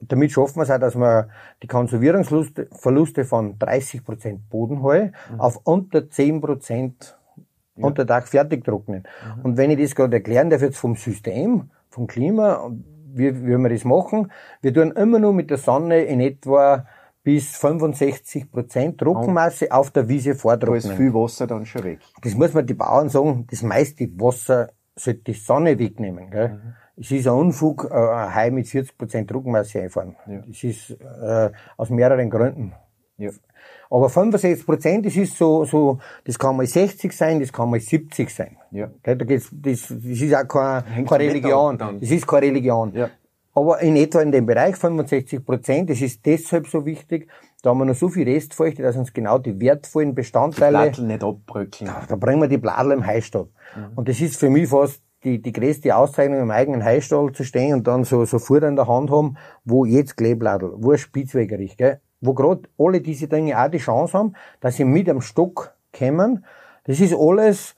Damit schaffen wir es auch, dass wir die Konservierungsverluste von 30 Prozent Bodenheue mhm. auf unter 10 Prozent ja. unter Tag fertig trocknen. Mhm. Und wenn ich das gerade erklären darf jetzt vom System, vom Klima, wie, wie wir das machen, wir tun immer nur mit der Sonne in etwa bis 65 Prozent Trockenmasse auf der Wiese vortrocknen.
Da ist viel Wasser dann schon weg.
Das muss man die Bauern sagen, das meiste Wasser sollte die Sonne wegnehmen. Gell? Mhm. Es ist ein Unfug, äh, ein Hai mit 40 Prozent Trockenmasse einfahren. Ja. Das ist äh, aus mehreren Gründen. Ja. Aber 65 Prozent, das ist so, so, das kann mal 60 sein, das kann mal 70 sein. Ja. Da geht's, das, das ist auch keine, keine Religion. Das ist keine Religion. Ja. Aber in etwa in dem Bereich 65 Prozent, das ist deshalb so wichtig, da haben wir noch so viel Restfeuchte, dass uns genau die wertvollen Bestandteile... Die
Blattel nicht abbröckeln.
Da, da bringen wir die Bladel im Heistall. Mhm. Und das ist für mich fast die, die größte Auszeichnung im eigenen Heistall zu stehen und dann so, so Futter in der Hand haben, wo jetzt Kleebladel, wo ein Spitzwegerich, gell? Wo gerade alle diese Dinge auch die Chance haben, dass sie mit am Stock kommen. Das ist alles,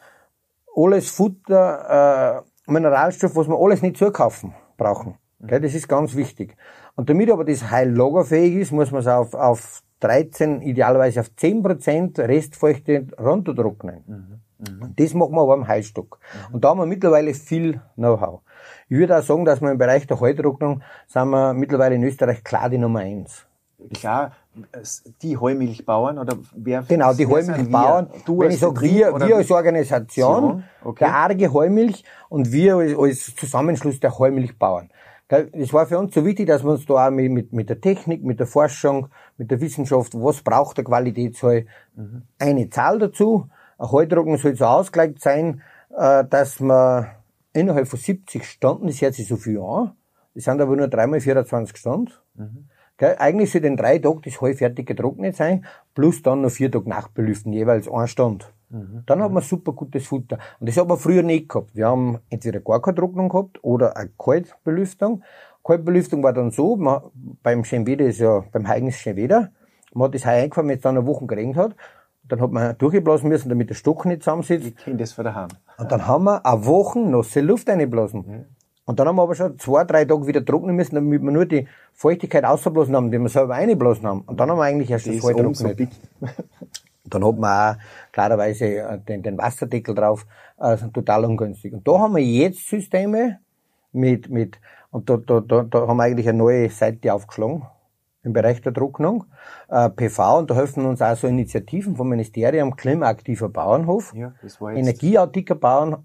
alles Futter, äh, Mineralstoff, was wir alles nicht zukaufen brauchen. Okay, das ist ganz wichtig. Und damit aber das Heil lagerfähig ist, muss man es auf, auf 13, idealerweise auf 10% Restfeuchte runtertrocknen. Mhm. Mhm. Das machen wir aber am Heilstock. Mhm. Und da haben wir mittlerweile viel Know-how. Ich würde auch sagen, dass wir im Bereich der Heiltrocknung sind wir mittlerweile in Österreich klar die Nummer eins
klar, die Heumilchbauern oder wer?
Genau, die Heumilchbauern. Du Wenn ich sage wir, wir als Organisation, okay. der arge Heumilch und wir als, Zusammenschluss der Heumilchbauern. Es war für uns so wichtig, dass wir uns da auch mit, mit, mit der Technik, mit der Forschung, mit der Wissenschaft, was braucht der Qualitätsheu, mhm. eine Zahl dazu. Ein Heudrucken soll so ausgelegt sein, äh, dass man innerhalb von 70 Stunden, das hört sich so viel an, das sind aber nur dreimal 24 Stunden, mhm Gell? Eigentlich soll in drei Tagen das Heu fertig getrocknet sein, plus dann noch vier Tage nachbelüften, jeweils ein Stand. Mhm. Dann hat man super gutes Futter. Und das hat man früher nicht gehabt. Wir haben entweder gar keine Trocknung gehabt oder eine Kaltbelüftung. Kaltbelüftung war dann so, man, beim Schenweder ist ja, beim Heigen ist Schenweder, man hat das Heu eingefahren, wenn es dann eine Woche geregnet hat, dann hat man durchblasen müssen, damit der Stock nicht zusammensitzt.
Ich kenne das von daheim.
Und dann haben wir eine Woche nasse Luft einblasen. Mhm. Und dann haben wir aber schon zwei, drei Tage wieder trocknen müssen, damit wir nur die Feuchtigkeit ausgeblasen haben, die wir selber eingeblasen haben. Und dann haben wir eigentlich erst das, das Heu trocknet. *laughs* dann hat man auch klarerweise äh, den, den Wasserdeckel drauf, also total ungünstig. Und da haben wir jetzt Systeme mit, mit, und da, da, da, da haben wir eigentlich eine neue Seite aufgeschlagen im Bereich der Trocknung, äh, PV, und da helfen uns auch so Initiativen vom Ministerium, klimaaktiver Bauernhof, ja, energieautarker Bauern,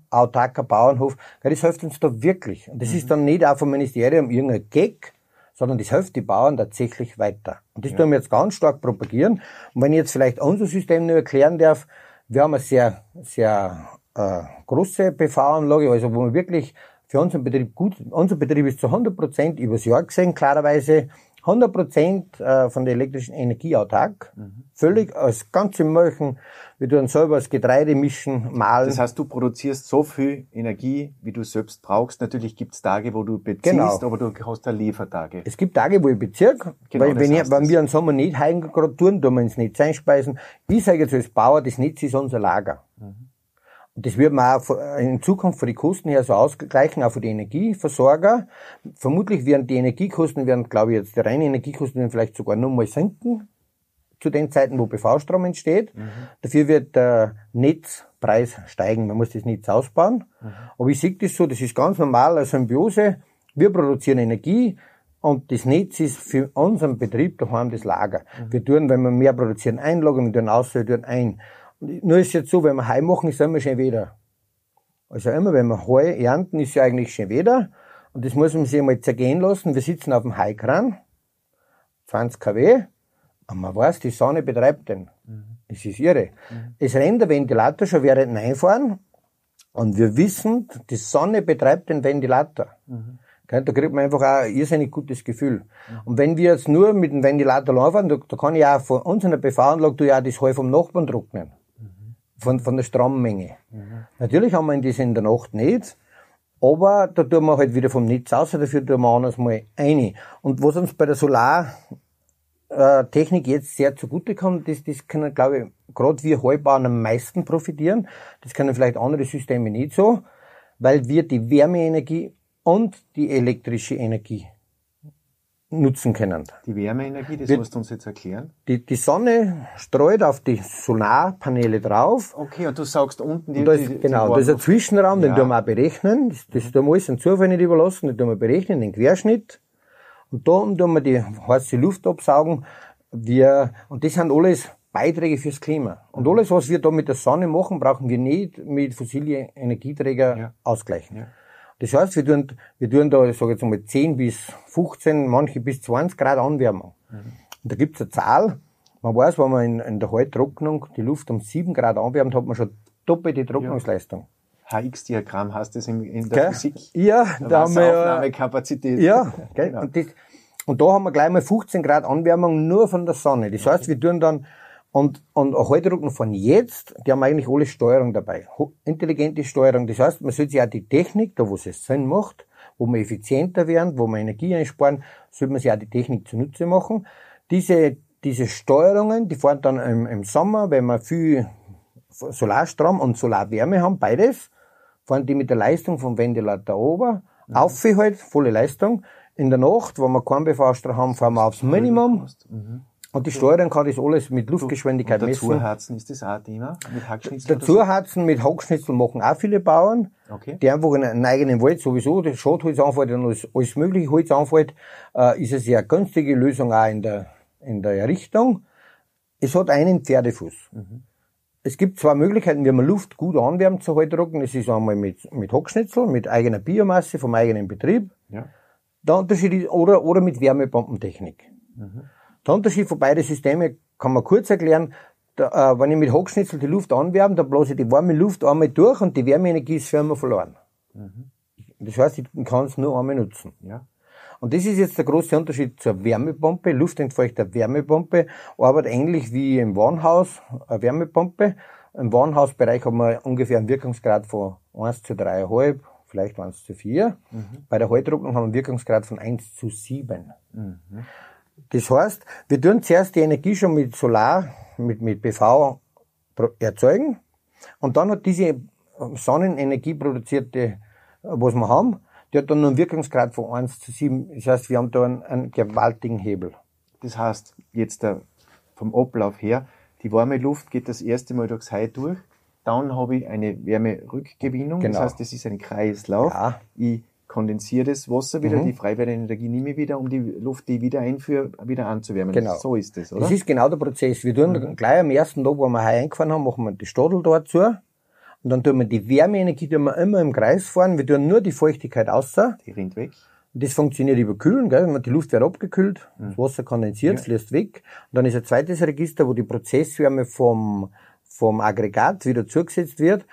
Bauernhof, ja, das hilft uns da wirklich. Und das mhm. ist dann nicht auch vom Ministerium irgendein Gag, sondern das hilft die Bauern tatsächlich weiter. Und das ja. tun wir jetzt ganz stark propagieren. Und wenn ich jetzt vielleicht unser System nur erklären darf, wir haben eine sehr, sehr äh, große PV-Anlage, also wo wir wirklich für unseren Betrieb gut, unser Betrieb ist zu 100 Prozent übers Jahr gesehen, klarerweise 100 Prozent äh, von der elektrischen Energie autark. Mhm. Völlig als ganze Milchen. Wir tun selber das Getreide mischen, mahlen.
Das heißt, du produzierst so viel Energie, wie du selbst brauchst. Natürlich gibt es Tage, wo du beziehst,
genau.
aber du hast ja Liefertage.
Es gibt Tage, wo ich beziehe, genau, weil wenn, ich, wenn wir im Sommer nicht gerade tun, tun wir ins Netz einspeisen. Ich sage jetzt als Bauer, das Netz ist unser Lager. Mhm. Und das wird man auch in Zukunft für die Kosten her so ausgleichen, auch für die Energieversorger. Vermutlich werden die Energiekosten, werden, glaube ich, jetzt die reinen Energiekosten werden vielleicht sogar noch mal sinken, zu den Zeiten, wo PV-Strom entsteht. Mhm. Dafür wird der Netzpreis steigen. Man muss das Netz ausbauen. Mhm. Aber ich sehe das so, das ist ganz normal, eine Symbiose. Wir produzieren Energie, und das Netz ist für unseren Betrieb daheim das Lager. Mhm. Wir tun, wenn wir mehr produzieren, einlagern, wir tun aus, wir tun ein. Nur ist jetzt so, wenn wir heim machen, ist immer schon wieder. Also immer, wenn wir Heu ernten, ist ja eigentlich schon wieder. Und das muss man sich einmal zergehen lassen. Wir sitzen auf dem Heikran, 20 kW, und man weiß, die Sonne betreibt den. Mhm. Es ist irre. Mhm. Es rennt der Ventilator schon während Einfahren, und wir wissen, die Sonne betreibt den Ventilator. Mhm. Da kriegt man einfach auch ein irrsinnig gutes Gefühl. Mhm. Und wenn wir jetzt nur mit dem Ventilator laufen, da, da kann ich auch von unserer PV-Anlage ja das Heu vom Nachbarn trocknen von, von der Strommenge. Mhm. Natürlich haben wir das in der Nacht nicht, aber da tun wir halt wieder vom Netz aus, dafür tun wir anders mal eine. Und was uns bei der Solartechnik jetzt sehr zugute kommt, das, das können, glaube ich, gerade wir Heubauern am meisten profitieren. Das können vielleicht andere Systeme nicht so, weil wir die Wärmeenergie und die elektrische Energie nutzen können.
Die Wärmeenergie, das musst du uns jetzt erklären.
Die, die Sonne streut auf die Solarpaneele drauf.
Okay, und du sagst unten
die, da ist, die, Genau, die das ist ein Zwischenraum, ja. den tun wir auch berechnen. Das, das tun wir alles den Zufall nicht überlassen, den tun wir berechnen, den Querschnitt. Und da unten tun wir die heiße Luft absaugen. Wir, und das sind alles Beiträge fürs Klima. Und alles, was wir da mit der Sonne machen, brauchen wir nicht mit fossilen Energieträgern ja. ausgleichen. Ja. Das heißt, wir tun, wir tun da, ich sage jetzt mal, 10 bis 15, manche bis 20 Grad Anwärmung. Mhm. Und da gibt's eine Zahl, man weiß, wenn man in, in der Halttrocknung die Luft um 7 Grad anwärmt, hat man schon doppelte Trocknungsleistung.
Ja. HX-Diagramm heißt das in, in der
gell?
Physik.
Ja, da haben wir
Aufnahmekapazität.
Ja, *laughs* gell? Genau. Und, das, und da haben wir gleich mal 15 Grad Anwärmung nur von der Sonne. Das heißt, wir tun dann und, und Halterungen von jetzt, die haben eigentlich alle Steuerung dabei. Intelligente Steuerung. Das heißt, man sollte sich auch die Technik, da wo es Sinn macht, wo man effizienter werden, wo man Energie einsparen, sollte man sich auch die Technik zunutze machen. Diese, diese Steuerungen, die fahren dann im, im Sommer, wenn wir viel Solarstrom und Solarwärme haben, beides, fahren die mit der Leistung vom Ventilator oben, mhm. auf halt, volle Leistung. In der Nacht, wo wir keinen BV-Strom haben, fahren wir aufs Minimum. Mhm. Und die Steuerung kann das alles mit Luftgeschwindigkeit
und
messen.
Dazuheizen ist das auch ein Thema? Mit
Hackschnitzel? Dazuheizen mit Hackschnitzel machen auch viele Bauern. Okay. Die einfach in einen eigenen Wald sowieso, das Schotholz anfällt und alles, alles mögliche Holz anfällt, äh, ist eine sehr günstige Lösung auch in der, in der Errichtung. Es hat einen Pferdefuß. Mhm. Es gibt zwei Möglichkeiten, wie man Luft gut anwärmt zu Halterrocken. Das ist einmal mit, mit Hackschnitzel, mit eigener Biomasse vom eigenen Betrieb. Ja. Der Unterschied ist, oder, oder mit Wärmepumpentechnik. Mhm. Der Unterschied von beiden Systemen kann man kurz erklären. Da, äh, wenn ich mit Hochschnitzel die Luft anwärme, dann blase ich die warme Luft einmal durch und die Wärmeenergie ist für immer verloren. Mhm. Das heißt, ich kann es nur einmal nutzen. Ja. Und das ist jetzt der große Unterschied zur Wärmepumpe. Luftentfeuchter Wärmepumpe arbeitet ähnlich wie im Wohnhaus eine Wärmepumpe. Im Wohnhausbereich haben wir ungefähr einen Wirkungsgrad von 1 zu 3,5, vielleicht 1 zu 4. Mhm. Bei der Haltdruckung haben wir einen Wirkungsgrad von 1 zu 7. Mhm. Das heißt, wir tun zuerst die Energie schon mit Solar, mit, mit PV erzeugen und dann hat diese Sonnenenergie produzierte, was wir haben, die hat dann nur einen Wirkungsgrad von 1 zu 7. Das heißt, wir haben da einen, einen gewaltigen Hebel.
Das heißt, jetzt vom Ablauf her, die warme Luft geht das erste Mal durchs Hai durch, dann habe ich eine Wärmerückgewinnung, genau. das heißt, das ist ein Kreislauf. Ja. Ich kondensiere das Wasser wieder, mhm. die Freiwärmeenergie nehme ich wieder, um die Luft, die ich wieder einführe, wieder anzuwärmen.
Genau.
So ist das, oder?
Das ist genau der Prozess. Wir tun mhm. gleich am ersten Tag, wo wir Hai eingefahren haben, machen wir die Stadel dazu. Und dann tun wir die Wärmeenergie tun wir immer im Kreis fahren. Wir tun nur die Feuchtigkeit außer.
Die rinnt weg.
Und das funktioniert über Kühlen, gell? Die Luft wird abgekühlt, mhm. das Wasser kondensiert, ja. fließt weg. Und dann ist ein zweites Register, wo die Prozesswärme vom, vom Aggregat wieder zugesetzt wird.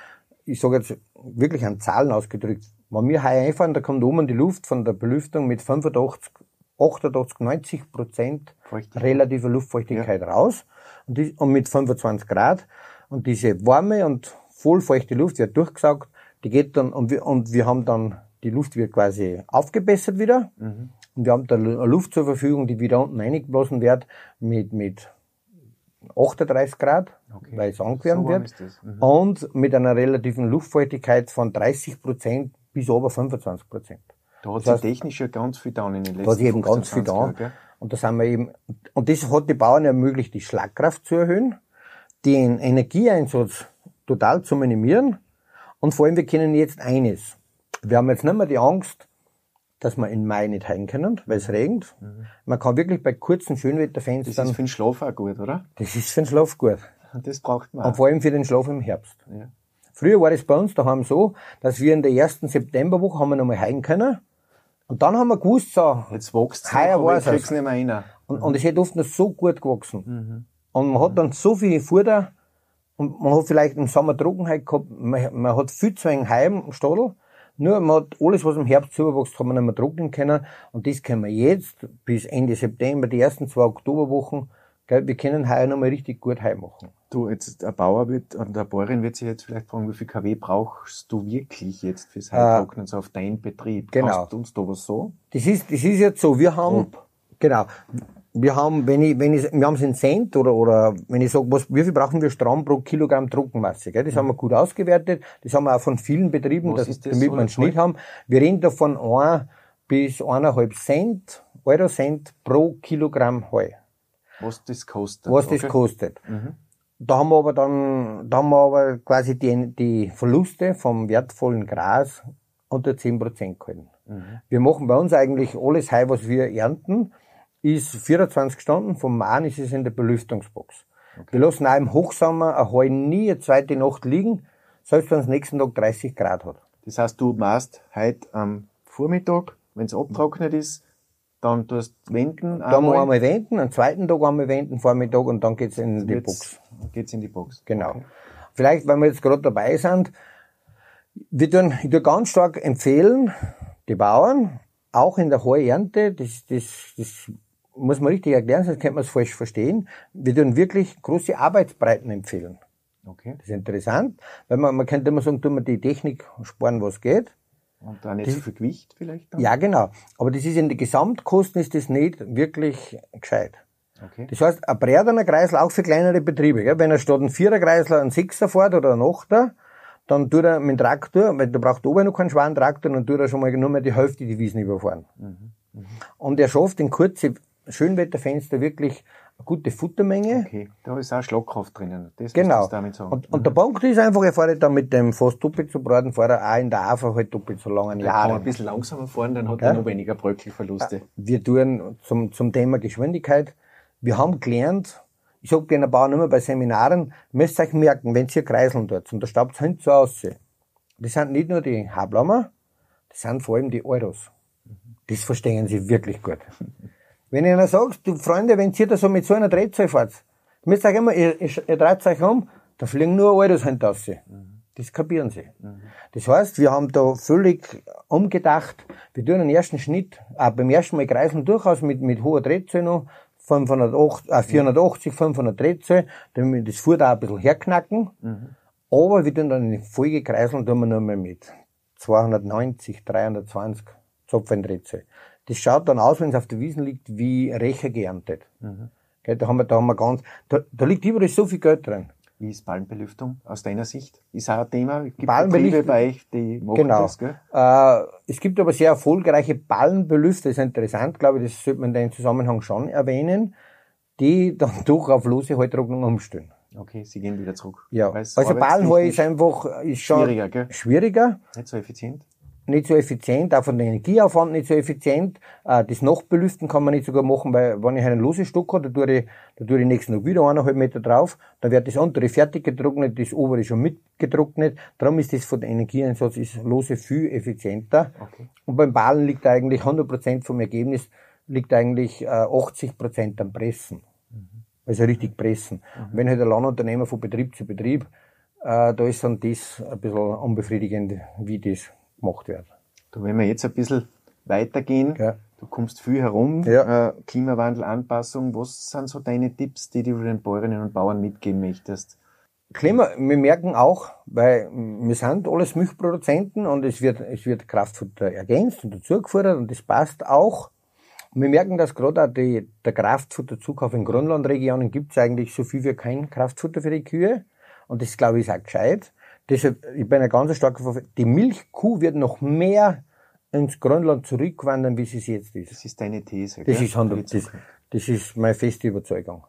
Ich sage jetzt wirklich an Zahlen ausgedrückt. Wenn wir hier einfahren, da kommt oben die Luft von der Belüftung mit 85, 88, 90 Prozent relativer Luftfeuchtigkeit ja. raus und, die, und mit 25 Grad. Und diese warme und vollfeuchte Luft wird durchgesaugt, die geht dann, und wir, und wir haben dann, die Luft wird quasi aufgebessert wieder. Mhm. Und wir haben da Luft zur Verfügung, die wieder unten eingeblasen wird mit, mit 38 Grad, okay. weil es angewärmt so wird. Mhm. Und mit einer relativen Luftfeuchtigkeit von 30 Prozent bis über 25 Prozent.
Da hat sich technisch ja ganz viel da in den letzten
Da hat sich eben ganz viel da. Und da sind wir eben, und das hat die Bauern ermöglicht, die Schlagkraft zu erhöhen, den Energieeinsatz total zu minimieren. Und vor allem, wir kennen jetzt eines. Wir haben jetzt nicht mehr die Angst, dass wir in Mai nicht heim können, weil es regnet. Mhm. Man kann wirklich bei kurzen Schönwetterfenstern...
Das ist für den Schlaf auch gut, oder?
Das ist für den Schlaf gut.
Das braucht man auch.
Und vor allem für den Schlaf im Herbst. Ja. Früher war das bei uns daheim so, dass wir in der ersten Septemberwoche haben wir nochmal heim können. Und dann haben wir gewusst, so,
jetzt wächst
heuer war es.
nicht mehr rein.
Und, und es hätte oft noch so gut gewachsen. Mhm. Und man hat dann so viel Futter und man hat vielleicht im Sommer Trockenheit gehabt, man, man hat viel zu einem Heim im Stadel. Nur man hat alles, was im Herbst zuwächst, kann man nicht mehr trocknen können. Und das können wir jetzt bis Ende September, die ersten zwei Oktoberwochen, gell, wir können heuer nochmal richtig gut heim machen.
Du, jetzt, ein Bauer wird, und eine Bäuerin wird sich jetzt vielleicht fragen, wie viel kW brauchst du wirklich jetzt fürs Heiltrocknen, äh, so auf deinen Betrieb?
Genau.
Kannst du uns da was so?
Das ist, das ist jetzt so, wir haben, Grob. genau, wir haben, wenn ich, wenn ich, wir haben es in Cent oder, oder, wenn ich sage, was, wie viel brauchen wir Strom pro Kilogramm Trockenmasse, gell? Das mhm. haben wir gut ausgewertet, das haben wir auch von vielen Betrieben, dass, das damit so wir einen Schnitt haben. Wir reden davon, ein, bis eineinhalb Cent, Euro Cent pro Kilogramm Heu.
Was das kostet.
Was das kostet. Da haben wir aber dann, da haben wir aber quasi die, die Verluste vom wertvollen Gras unter 10% gehalten. Wir machen bei uns eigentlich alles Heu, was wir ernten, ist 24 Stunden, vom Mahn ist es in der Belüftungsbox. Wir lassen auch im Hochsommer ein Heu nie eine zweite Nacht liegen, selbst wenn es nächsten Tag 30 Grad hat.
Das heißt, du machst heute am Vormittag, wenn es abtrocknet ist, dann tust du wenden.
Da haben wir einmal wenden, am zweiten Tag einmal wenden, Vormittag und dann geht's in die Box.
Geht's in die Box.
Genau.
Okay.
Vielleicht, weil wir jetzt gerade dabei sind, wir tun, ich tue ganz stark empfehlen, die Bauern, auch in der Heuernte, das, das, das muss man richtig erklären, sonst könnte man es falsch verstehen. Wir tun wirklich große Arbeitsbreiten empfehlen.
Okay.
Das ist interessant, weil man, man könnte immer sagen, tun wir die Technik sparen, was geht.
Und da nicht so viel Gewicht vielleicht dann?
Ja, genau. Aber das ist in den Gesamtkosten ist das nicht wirklich gescheit.
Okay.
Das heißt, ein Breadener Kreisel auch für kleinere Betriebe. Gell? Wenn er statt ein Vierer Kreisler einen Sechser fährt oder einen Achter, dann tut er mit dem Traktor, weil der braucht oben noch keinen schweren Traktor, dann tut er schon mal nur mehr die Hälfte die Wiesen überfahren. Und er schafft in kurze Schönwetterfenster wirklich eine gute Futtermenge.
Okay. Da ist auch Schlagkraft drinnen. Das
Genau.
damit sagen.
Und, und der Punkt ist einfach, er fährt dann mit dem fast doppelt so breiten Fahrer auch in der AFA halt doppelt so lange
kann man ein bisschen langsamer fahren, dann hat er noch weniger Bröckelverluste.
Wir tun zum, zum Thema Geschwindigkeit. Wir haben gelernt, ich sag den Bauern immer bei Seminaren, müsst ihr euch merken, wenn ihr Kreiseln dort und da staubt es hinten so aus. Das sind nicht nur die Hablammer, das sind vor allem die Euros. Das verstehen sie wirklich gut. *laughs* Wenn ich ihnen sagst, du Freunde, wenn ihr da so mit so einer Drehzahl fahrt, müsst ihr immer, ihr, ihr, dreht euch um, da fliegen nur Euros hinten raus. Das kapieren sie. Das heißt, wir haben da völlig umgedacht. Wir tun den ersten Schnitt, auch beim ersten Mal kreiseln durchaus mit, mit hoher Drehzahl noch, 580, äh, 480, 500 Drehzahl, damit wir das Futter auch ein bisschen herknacken. Aber wir tun dann in die Folge kreiseln, tun wir nur mal mit 290, 320 Zopfen Drehzahl. Das schaut dann aus, wenn es auf der Wiesen liegt, wie Recher geerntet. Gell, da haben wir, da haben wir ganz, da, da liegt überall so viel Geld drin.
Wie ist Ballenbelüftung aus deiner Sicht? Ist auch ein Thema? Gibt
Ballenbelüftung-
bei euch, die machen
Genau.
das, gell?
Äh, es gibt aber sehr erfolgreiche Ballenbelüfter, das ist interessant, glaube ich, das sollte man in dem Zusammenhang schon erwähnen, die dann *laughs* doch auf lose Heutrocknung umstellen.
Okay, sie gehen wieder zurück.
Ja, also Ballenheu ist einfach, ist schon
schwieriger, gell?
schwieriger,
Nicht so effizient.
Nicht so effizient, auch von der Energieaufwand nicht so effizient. Äh, das Nachtbelüften kann man nicht sogar machen, weil wenn ich einen lose Stock habe, da tue ich, da tue ich nächsten Tag wieder eineinhalb Meter drauf, dann wird das untere fertig getrocknet, das obere schon mitgetrocknet. Darum ist das von der Energieeinsatz ist lose viel effizienter.
Okay.
Und beim Ballen liegt eigentlich 100% vom Ergebnis, liegt eigentlich äh, 80% am Pressen. Also richtig pressen. Und wenn halt ein Landunternehmer von Betrieb zu Betrieb, äh, da ist dann das ein bisschen unbefriedigend, wie das gemacht wird.
Du, wenn wir jetzt ein bisschen weitergehen,
Ja.
du kommst viel herum,
Ja.
äh, Klimawandel, Anpassung, was sind so deine Tipps, die du den Bäuerinnen und Bauern mitgeben möchtest?
Klima, wir merken auch, weil wir sind alles Milchproduzenten und es wird, es wird Kraftfutter ergänzt und dazugefordert und das passt auch. Und wir merken, dass gerade auch die, der Kraftfutterzukauf in Grundlandregionen gibt es eigentlich so viel wie kein Kraftfutter für die Kühe. Und das, glaube ich, ist auch gescheit. Deshalb, ich bin ein ganz starker Verfe- Die Milchkuh wird noch mehr ins Grönland zurückwandern, wie sie es jetzt ist.
Das ist deine These,
Das
gell?
ist, 100,
Für die
das, das ist meine feste Überzeugung.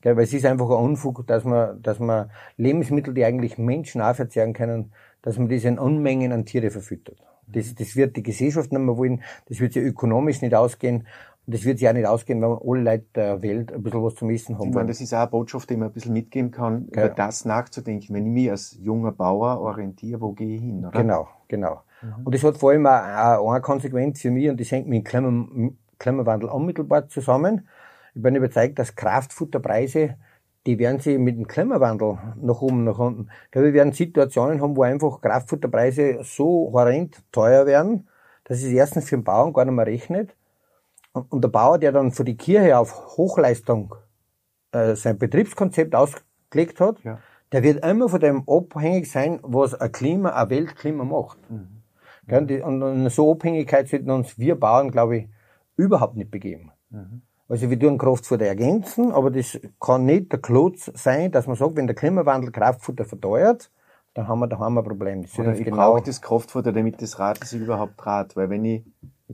Gell, weil es ist einfach ein Unfug, dass man, dass man Lebensmittel, die eigentlich Menschen auch verzehren können, dass man diese in Unmengen an Tiere verfüttert. Das, das wird die Gesellschaft nicht mehr wollen, das wird sie ökonomisch nicht ausgehen und das wird sie auch nicht ausgehen, wenn alle Leute der Welt ein bisschen was zum Essen haben
Ich meine, das ist auch eine Botschaft, die man ein bisschen mitgeben kann, über das nachzudenken. Wenn ich mich als junger Bauer orientiere, wo gehe ich hin, oder?
Genau, genau. Und das hat vor allem auch, eine Konsequenz für mich und das hängt mit dem Klima- Klimawandel unmittelbar zusammen. Ich bin überzeugt, dass Kraftfutterpreise, die werden sich mit dem Klimawandel nach oben, nach unten. Ich glaube, wir werden Situationen haben, wo einfach Kraftfutterpreise so horrend teuer werden, dass es erstens für den Bauern gar nicht mehr rechnet. Und, und der Bauer, der dann für die Kirche auf Hochleistung äh, sein Betriebskonzept ausgelegt hat,
Ja.
der wird immer von dem abhängig sein, was ein Klima, ein Weltklima macht. Gell, Und, die, und in so Abhängigkeit sollten uns wir Bauern, glaube ich, überhaupt nicht begeben. Also wir tun Kraftfutter ergänzen, aber das kann nicht der Klotz sein, dass man sagt, wenn der Klimawandel Kraftfutter verteuert, dann haben wir, da haben wir ein Problem. Das
Oder ich genau brauche das Kraftfutter, damit das Rad sich überhaupt draht, weil wenn ich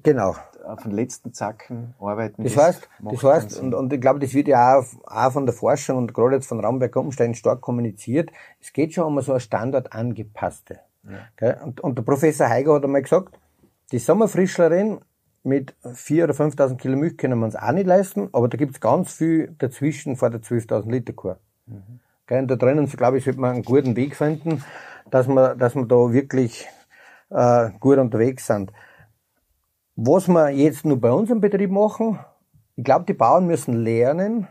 genau.
auf den letzten Zacken arbeiten
Das heißt, das heißt und, und ich glaube, das wird ja auch, auch von der Forschung und gerade jetzt von Ramberg Umstein stark kommuniziert, es geht schon um so eine standardangepasste. Ja. Und, und der Professor Heiger hat einmal gesagt, die Sommerfrischlerin mit 4.000 oder 5.000 Kilo Milch können wir uns auch nicht leisten, aber da gibt's ganz viel dazwischen vor der 12.000 Liter Kur. Mhm. Und da drinnen, glaube ich, sollte man einen guten Weg finden, dass wir, dass wir da wirklich äh, gut unterwegs sind. Was wir jetzt nur bei uns im Betrieb machen, ich glaube, die Bauern müssen lernen,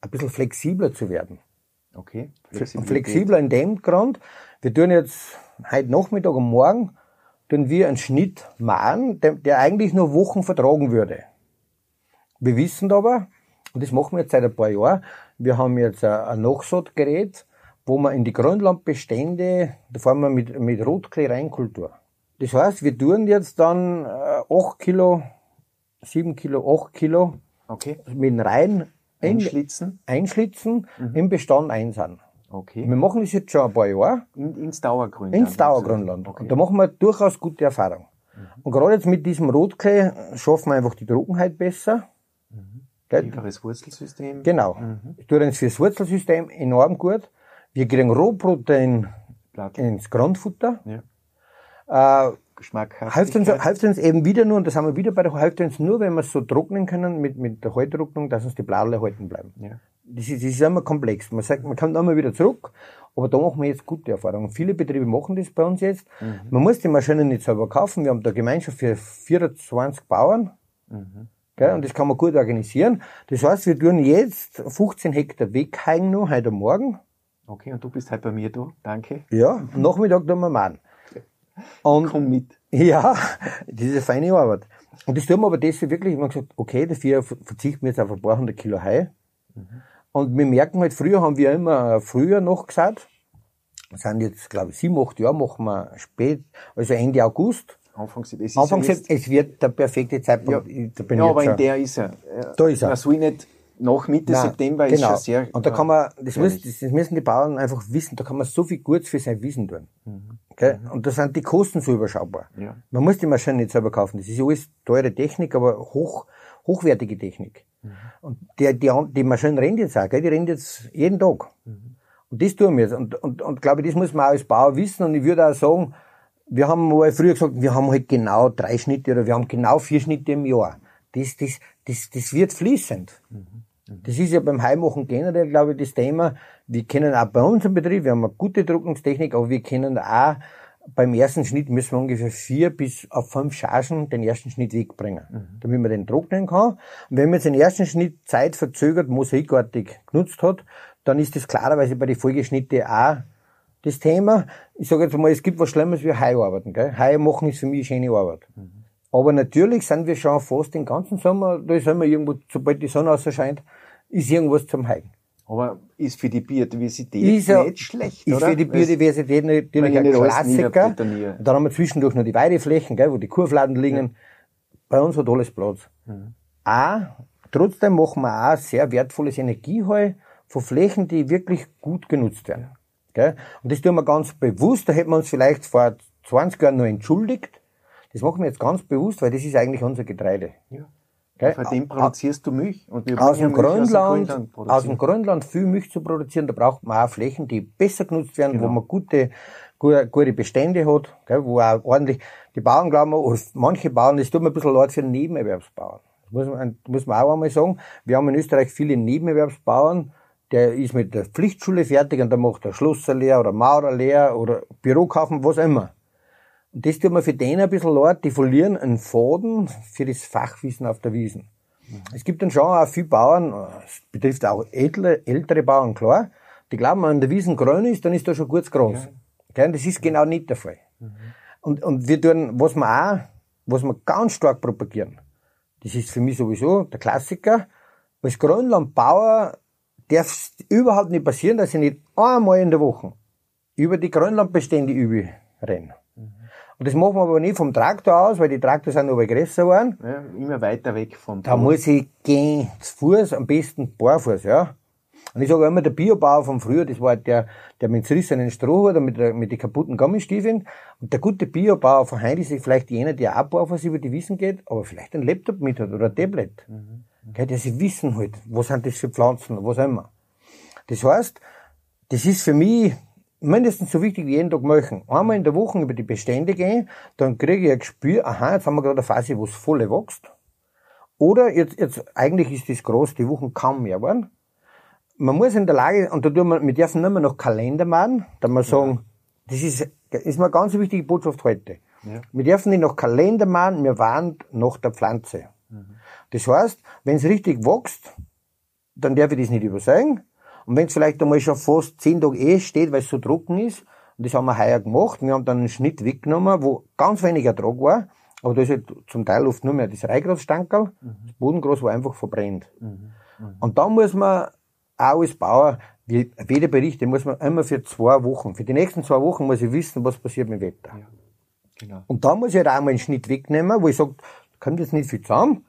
ein bisschen flexibler zu werden.
Okay.
Flexibler in dem Grund. Wir tun jetzt heute Nachmittag und morgen tun wir einen Schnitt machen, der, der eigentlich nur Wochen vertragen würde. Wir wissen aber, und das machen wir jetzt seit ein paar Jahren, wir haben jetzt ein Nachsaatgerät, wo wir in die Grünlandbestände, da fahren wir mit, mit Rotklee-Reinkultur. Das heißt, wir tun jetzt dann 8 äh, Kilo, 7 Kilo, 8 Kilo
okay.
mit Reihen
einschlitzen,
einschlitzen mhm. im Bestand einsand.
Okay.
Wir machen das jetzt schon ein paar Jahre.
In, ins Dauergrünland.
Ins Dauergrünland. Okay. Und da machen wir durchaus gute Erfahrung. Mhm. Und gerade jetzt mit diesem Rotklee schaffen wir einfach die Trockenheit besser.
Mhm. Tieferes Wurzelsystem.
Genau. Mhm. Ich tue uns fürs Wurzelsystem enorm gut. Wir kriegen Rohprotein ins Grundfutter.
Ja.
Äh, Hilft uns, eben wieder nur, und das haben wir wieder bei der, hilft uns nur, wenn wir es so trocknen können mit, mit der Halttrocknung, dass uns die Bladel halten bleiben.
Ja
das ist, das ist immer komplex. Man sagt, man kommt immer wieder zurück, aber da machen wir jetzt gute Erfahrungen. Viele Betriebe machen das bei uns jetzt. Mhm. Man muss die Maschinen nicht selber kaufen. Wir haben da Gemeinschaft für 24 Bauern. Mhm. Gell, und das kann man gut organisieren. Das heißt, wir tun jetzt 15 Hektar wegheigen noch, heute Morgen.
Okay, und du bist halt bei mir da. Danke.
Ja, am Nachmittag tun wir machen. Und,
Komm mit.
Ja, *laughs* das ist eine feine Arbeit. Und das tun wir aber deswegen wirklich, wir haben gesagt, okay, dafür verzichten wir jetzt auf ein paar hundert Kilo Hai. Mhm. Und wir merken halt, früher haben wir immer früher noch gesagt. Sind jetzt, glaube ich, sieben, acht Jahre machen wir spät, also Ende August.
Anfang,
es, Anfang es wird der perfekte Zeitpunkt.
Ja, ja aber in der ist er.
Da ist er.
Man soll nicht nach Mitte Nein, September genau. ist schon sehr.
Und da kann man, das, muss, das, müssen die Bauern einfach wissen, da kann man so viel Gutes für sein Wissen tun. Mhm. Okay? Mhm. Und da sind die Kosten so überschaubar.
Ja.
Man muss die Maschine nicht selber kaufen. Das ist alles teure Technik, aber hoch, hochwertige Technik. Mhm. Und die, die, die Maschine rennt jetzt auch, gell? die rennt jetzt jeden Tag. Mhm. Und das tun wir jetzt. Und, und, und glaube ich, das muss man auch als Bauer wissen. Und ich würde auch sagen, wir haben mal früher gesagt, wir haben halt genau drei Schnitte oder wir haben genau vier Schnitte im Jahr. Das, das, das, das wird fließend. Mhm. Das ist ja beim Heimachen generell, glaube ich, das Thema. Wir kennen auch bei uns im Betrieb, wir haben eine gute Druckungstechnik, aber wir kennen auch beim ersten Schnitt müssen wir ungefähr vier bis auf fünf Chargen den ersten Schnitt wegbringen, mhm. damit man den trocknen kann. Und wenn man jetzt den ersten Schnitt zeitverzögert, mosaikartig genutzt hat, dann ist das klarerweise bei den Folgeschnitte auch das Thema. Ich sage jetzt mal, es gibt was Schlimmes wie Haiarbeiten. Gell? Hai machen ist für mich eine schöne Arbeit. Mhm. Aber natürlich sind wir schon fast den ganzen Sommer, da ist immer irgendwo, sobald die Sonne ausscheint, ist irgendwas zum Heigen.
Aber ist für die Biodiversität
ist ja, nicht schlecht,
Ist
oder? für die Biodiversität natürlich ein Klassiker. Da haben wir zwischendurch noch die Weideflächen, gell, wo die Kurfladen liegen. Ja. Bei uns hat alles Platz. Mhm. Auch, trotzdem machen wir auch sehr wertvolles Energieheu von Flächen, die wirklich gut genutzt werden. Gell? Und das tun wir ganz bewusst. Da hätten wir uns vielleicht vor 20 Jahren noch entschuldigt. Das machen wir jetzt ganz bewusst, weil das ist eigentlich unser Getreide.
Ja. Gell? Von dem produzierst du Milch.
Aus, dem Grönland, aus, dem Grönland aus dem Grönland viel Milch zu produzieren, da braucht man auch Flächen, die besser genutzt werden, genau. wo man gute, gute Bestände hat, gell? wo auch ordentlich, die Bauern glauben, oder manche Bauern, das tut mir ein bisschen leid für Nebenerwerbsbauern. Das muss man, muss man auch einmal sagen. Wir haben in Österreich viele Nebenerwerbsbauern, der ist mit der Pflichtschule fertig und der macht der Schlosser leer oder Maurer leer oder Bürokaufen, was immer. Und das tut mir für den ein bisschen leid, die verlieren einen Faden für das Fachwissen auf der Wiesen. Mhm. Es gibt dann schon auch viele Bauern, es betrifft auch ältere, ältere Bauern, klar, die glauben, wenn der Wiesen grün ist, dann ist da schon gut groß. Ja. Das ist genau nicht der Fall. Mhm. Und, und wir tun, was wir auch, was wir ganz stark propagieren, das ist für mich sowieso der Klassiker, als Grönlandbauer darf es überhaupt nicht passieren, dass ich nicht einmal in der Woche über die Grönlandbestände renne. Und das machen wir aber nicht vom Traktor aus, weil die Traktor sind aber größer geworden.
Ja, immer weiter weg vom
Da muss ich gehen, zu Fuß, am besten barfuß, ja. Und ich sage immer, der Biobauer von früher, das war der, der mit zerrissenen Strohhut oder mit, der, mit den kaputten Gummistiefeln. Und der gute Biobauer von heute ist vielleicht jener, der auch was über die Wissen geht, aber vielleicht ein Laptop mit hat oder ein Tablet. Mhm. Okay, der sie wissen halt, was sind das für Pflanzen, was auch immer. Das heißt, das ist für mich mindestens so wichtig wie jeden Tag machen. Einmal in der Woche über die Bestände gehen, dann kriege ich ein Gespür, aha, jetzt haben wir gerade eine Phase, wo es voll wächst. Oder jetzt, jetzt, eigentlich ist das groß, die Wochen kaum mehr waren. Man muss in der Lage, und da tun wir, wir dürfen nicht mehr noch Kalender machen, da wir sagen, ja. das ist, ist mir eine ganz wichtige Botschaft heute. Ja. Wir dürfen nicht noch Kalender machen, wir warnen nach der Pflanze. Mhm. Das heißt, wenn es richtig wächst, dann darf ich das nicht übersagen. Und wenn es vielleicht einmal schon fast zehn Tage eh steht, weil es so trocken ist, und das haben wir heuer gemacht, wir haben dann einen Schnitt weggenommen, wo ganz wenig Ertrag war, aber da ist halt zum Teil oft nur mehr das Reigratstankerl, mhm. das Bodengras war einfach verbrennt. Mhm. Mhm. Und da muss man auch als Bauer, wie jeder Bericht, den muss man immer für zwei Wochen, für die nächsten zwei Wochen muss ich wissen, was passiert mit dem Wetter. Ja. Genau. Und da muss ich halt auch mal einen Schnitt wegnehmen, wo ich sage, kommt jetzt nicht viel zusammen,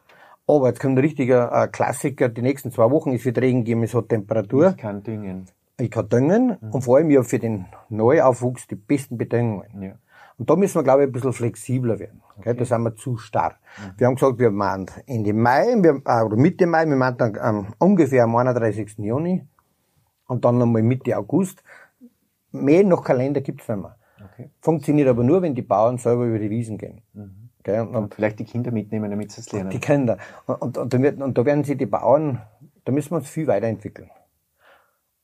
aber jetzt kommt ein richtiger äh, Klassiker, die nächsten zwei Wochen, es wird Regen geben, es hat Temperatur.
Ich kann düngen.
Ich kann düngen mhm. und vor allem ja für den Neuaufwuchs die besten Bedingungen. Ja. Und da müssen wir, glaube ich, ein bisschen flexibler werden. Okay. Da sind wir zu starr. Mhm. Wir haben gesagt, wir machen Ende Mai, wir, äh, oder Mitte Mai, wir machen dann ähm, ungefähr am 31. Juni und dann nochmal Mitte August. Mehr noch Kalender gibt's nicht mehr. Okay. Funktioniert aber nur, wenn die Bauern selber über die Wiesen gehen. Mhm.
Okay, und, und, vielleicht die Kinder mitnehmen, damit sie es lernen.
Die Kinder. Und, und, und, und da werden sie die Bauern, da müssen wir uns viel weiterentwickeln.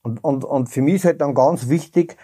Und, und, und für mich ist halt dann ganz wichtig,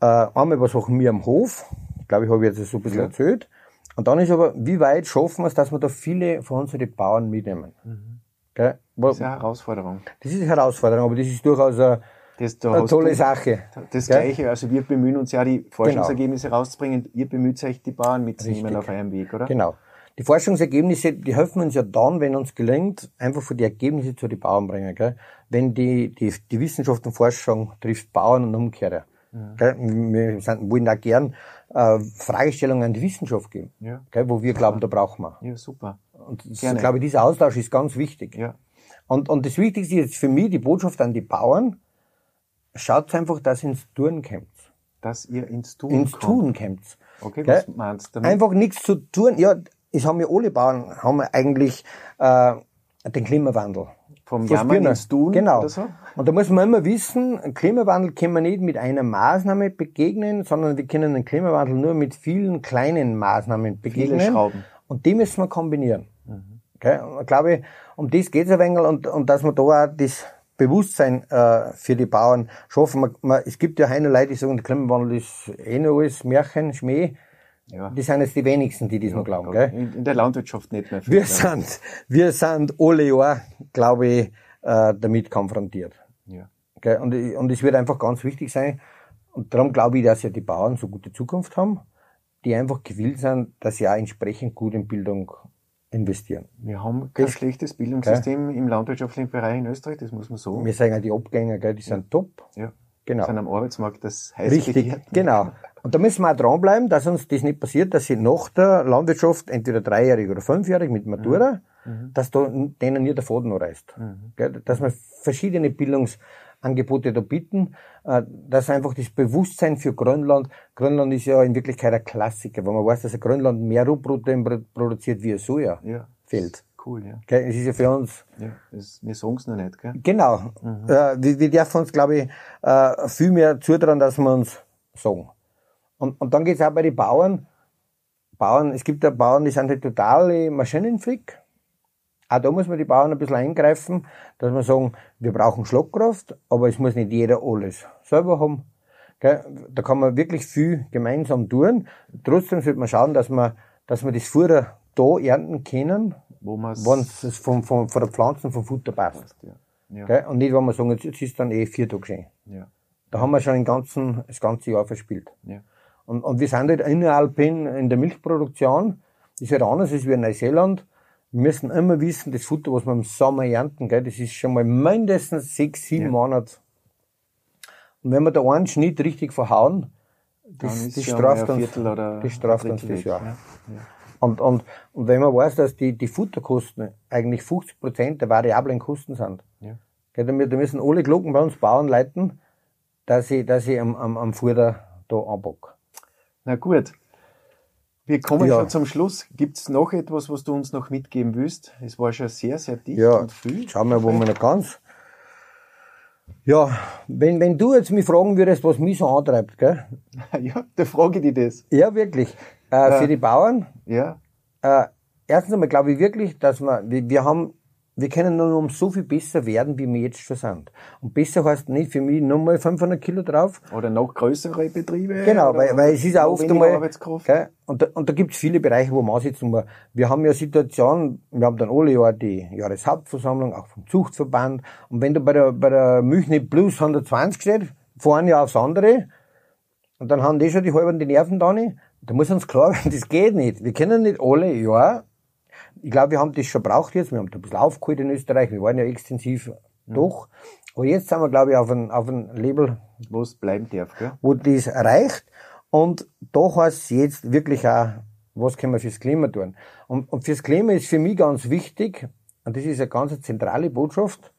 äh, einmal was machen wir am Hof, glaube ich, habe ich jetzt so ein bisschen ja. erzählt. Und dann ist aber, wie weit schaffen wir es, dass wir da viele von unseren Bauern mitnehmen? Mhm.
Okay? Das ist eine Herausforderung.
Das ist eine Herausforderung, aber das ist durchaus eine, das, eine tolle Sache.
Das Gell? Gleiche, also wir bemühen uns ja, die Forschungsergebnisse genau. rauszubringen. Ihr bemüht euch, die Bauern mitzunehmen auf eurem Weg, oder?
Genau. Die Forschungsergebnisse, die helfen uns ja dann, wenn uns gelingt, einfach für die Ergebnisse zu den Bauern bringen. Gell? Wenn die, die, die Wissenschaft und Forschung trifft Bauern und Umkehrer. Ja. Gell? Wir sind, wollen auch gern äh, Fragestellungen an die Wissenschaft geben, ja. gell? wo wir glauben, *laughs* da brauchen wir.
Ja, super.
Und das, ich glaube, dieser Austausch ist ganz wichtig. Ja. Und, und das Wichtigste ist für mich die Botschaft an die Bauern, schaut einfach, dass ihr ins Tun kommt.
Dass ihr ins Tun
Ins kommt. Tun kommt.
Okay, Gell? was meinst du
damit? Einfach nichts zu tun. Ja, es haben ja alle Bauern, haben wir eigentlich äh, den Klimawandel.
Vom Jammern ins Tun
genau. oder so? Und da muss man immer wissen, Klimawandel können wir nicht mit einer Maßnahme begegnen, sondern wir können den Klimawandel nur mit vielen kleinen Maßnahmen begegnen. Viele Schrauben. Und die müssen wir kombinieren. Mhm. Okay? Und ich glaube, um das geht es ein wenig und, und dass man da auch das Bewusstsein äh, für die Bauern schaffen. Man, man, es gibt ja eine Leute, die sagen, der Klimawandel ist eh nur alles Märchen, Schmäh. Ja. Die sind jetzt die wenigsten, die das ja, noch glauben. Gell?
In, der Landwirtschaft nicht mehr.
Viel, wir, sind, wir sind alle Jahr, glaube ich, äh, damit konfrontiert. Ja. Gell? Und, und es wird einfach ganz wichtig sein, und darum glaube ich, dass ja die Bauern so gute Zukunft haben, die einfach gewillt sind, dass sie auch entsprechend gut in Bildung investieren.
Wir haben kein das, schlechtes Bildungssystem okay. im landwirtschaftlichen Bereich in Österreich, das muss man so.
Wir sagen ja, die Abgänger, gell, die sind top.
Ja. Genau. Sind am Arbeitsmarkt das
heißt Richtig, genau. Und da müssen wir auch dranbleiben, dass uns das nicht passiert, dass sie nach der Landwirtschaft, entweder dreijährig oder fünfjährig mit Matura, mhm. mhm. dass da denen nie der Faden reißt. Mhm. Dass wir verschiedene Bildungsangebote da bieten, äh, dass einfach das Bewusstsein für Grönland, Grönland ist ja in Wirklichkeit ein Klassiker, weil man weiß, dass Grönland mehr Rohprotein produziert wie ein Soja. Ja.
Cool, ja.
Es ist ja für uns.
Ja, das, wir sagen es noch nicht, gell?
Genau. Mhm. Äh, wir, wir dürfen uns, glaube ich, äh, viel mehr zutrauen, dass wir uns sagen. Und, und dann geht's auch bei den Bauern. Bauern, es gibt ja Bauern, die sind halt total Maschinenfreak. Auch da muss man die Bauern ein bisschen eingreifen, dass man sagen, wir brauchen Schlagkraft, aber es muss nicht jeder alles selber haben. Da kann man wirklich viel gemeinsam tun. Trotzdem sollte man schauen, dass man, dass man das Futter da ernten können, wo man es von, von, von der Pflanzen, vom Futter passt. Ja. Ja. Und nicht, wenn man sagen, jetzt ist dann eh vier Tage schön. Ja. Da haben wir schon den ganzen, das ganze Jahr verspielt. Und, und wir sind halt inneralpin in der Milchproduktion. Das ist halt anders als wie in Neuseeland. Wir müssen immer wissen, das Futter, was wir im Sommer ernten, gell, das ist schon mal mindestens sechs, sieben ja. Monate. Und wenn wir da einen Schnitt richtig verhauen, das, das straft, uns, das straft uns das Jahr. Ja. Ja. Und, und, und wenn man weiß, dass die, die Futterkosten eigentlich 50 Prozent der variablen Kosten sind, ja. Da müssen alle Glocken bei uns Bauern leiten, dass ich, dass ich am, am, am Fuder da anpack.
Na gut. Wir kommen ja. schon zum Schluss. Gibt es noch etwas, was du uns noch mitgeben willst? Es war schon sehr, sehr dicht
ja.
und viel.
Schauen wir, wo wir noch ganz. Ja, wenn, wenn du jetzt mich fragen würdest, was mich so antreibt, gell? *laughs*
Ja, da frage ich dich das.
Ja, wirklich. Äh, ja. Für die Bauern.
Ja.
Äh, erstens einmal glaube ich wirklich, dass wir, wir, wir haben wir können nur um so viel besser werden, wie wir jetzt schon sind. Und besser heißt nicht für mich nochmal 500 Kilo drauf.
Oder noch größere Betriebe.
Genau, weil, weil es ist auch oft einmal, gell, und da, und da gibt es viele Bereiche, wo man ansetzen muss. Wir haben ja Situationen, wir haben dann alle Jahr die Jahreshauptversammlung, auch vom Zuchtverband. Und wenn du bei der, bei der nicht plus 120 steht, fahren ja aufs andere, und dann haben die schon die halben die Nerven da nicht. Da muss uns klar werden, *laughs* das geht nicht. Wir können nicht alle Jahr ich glaube, wir haben das schon braucht jetzt. Wir haben da ein bisschen aufgeholt in Österreich. Wir waren ja extensiv mhm. durch. Aber jetzt sind wir, glaube ich, auf einem, auf einem Label,
wo es bleiben darf, gell?
wo das erreicht. Und da heißt es jetzt wirklich auch, was können wir fürs Klima tun? Und, und fürs Klima ist für mich ganz wichtig, und das ist eine ganz zentrale Botschaft,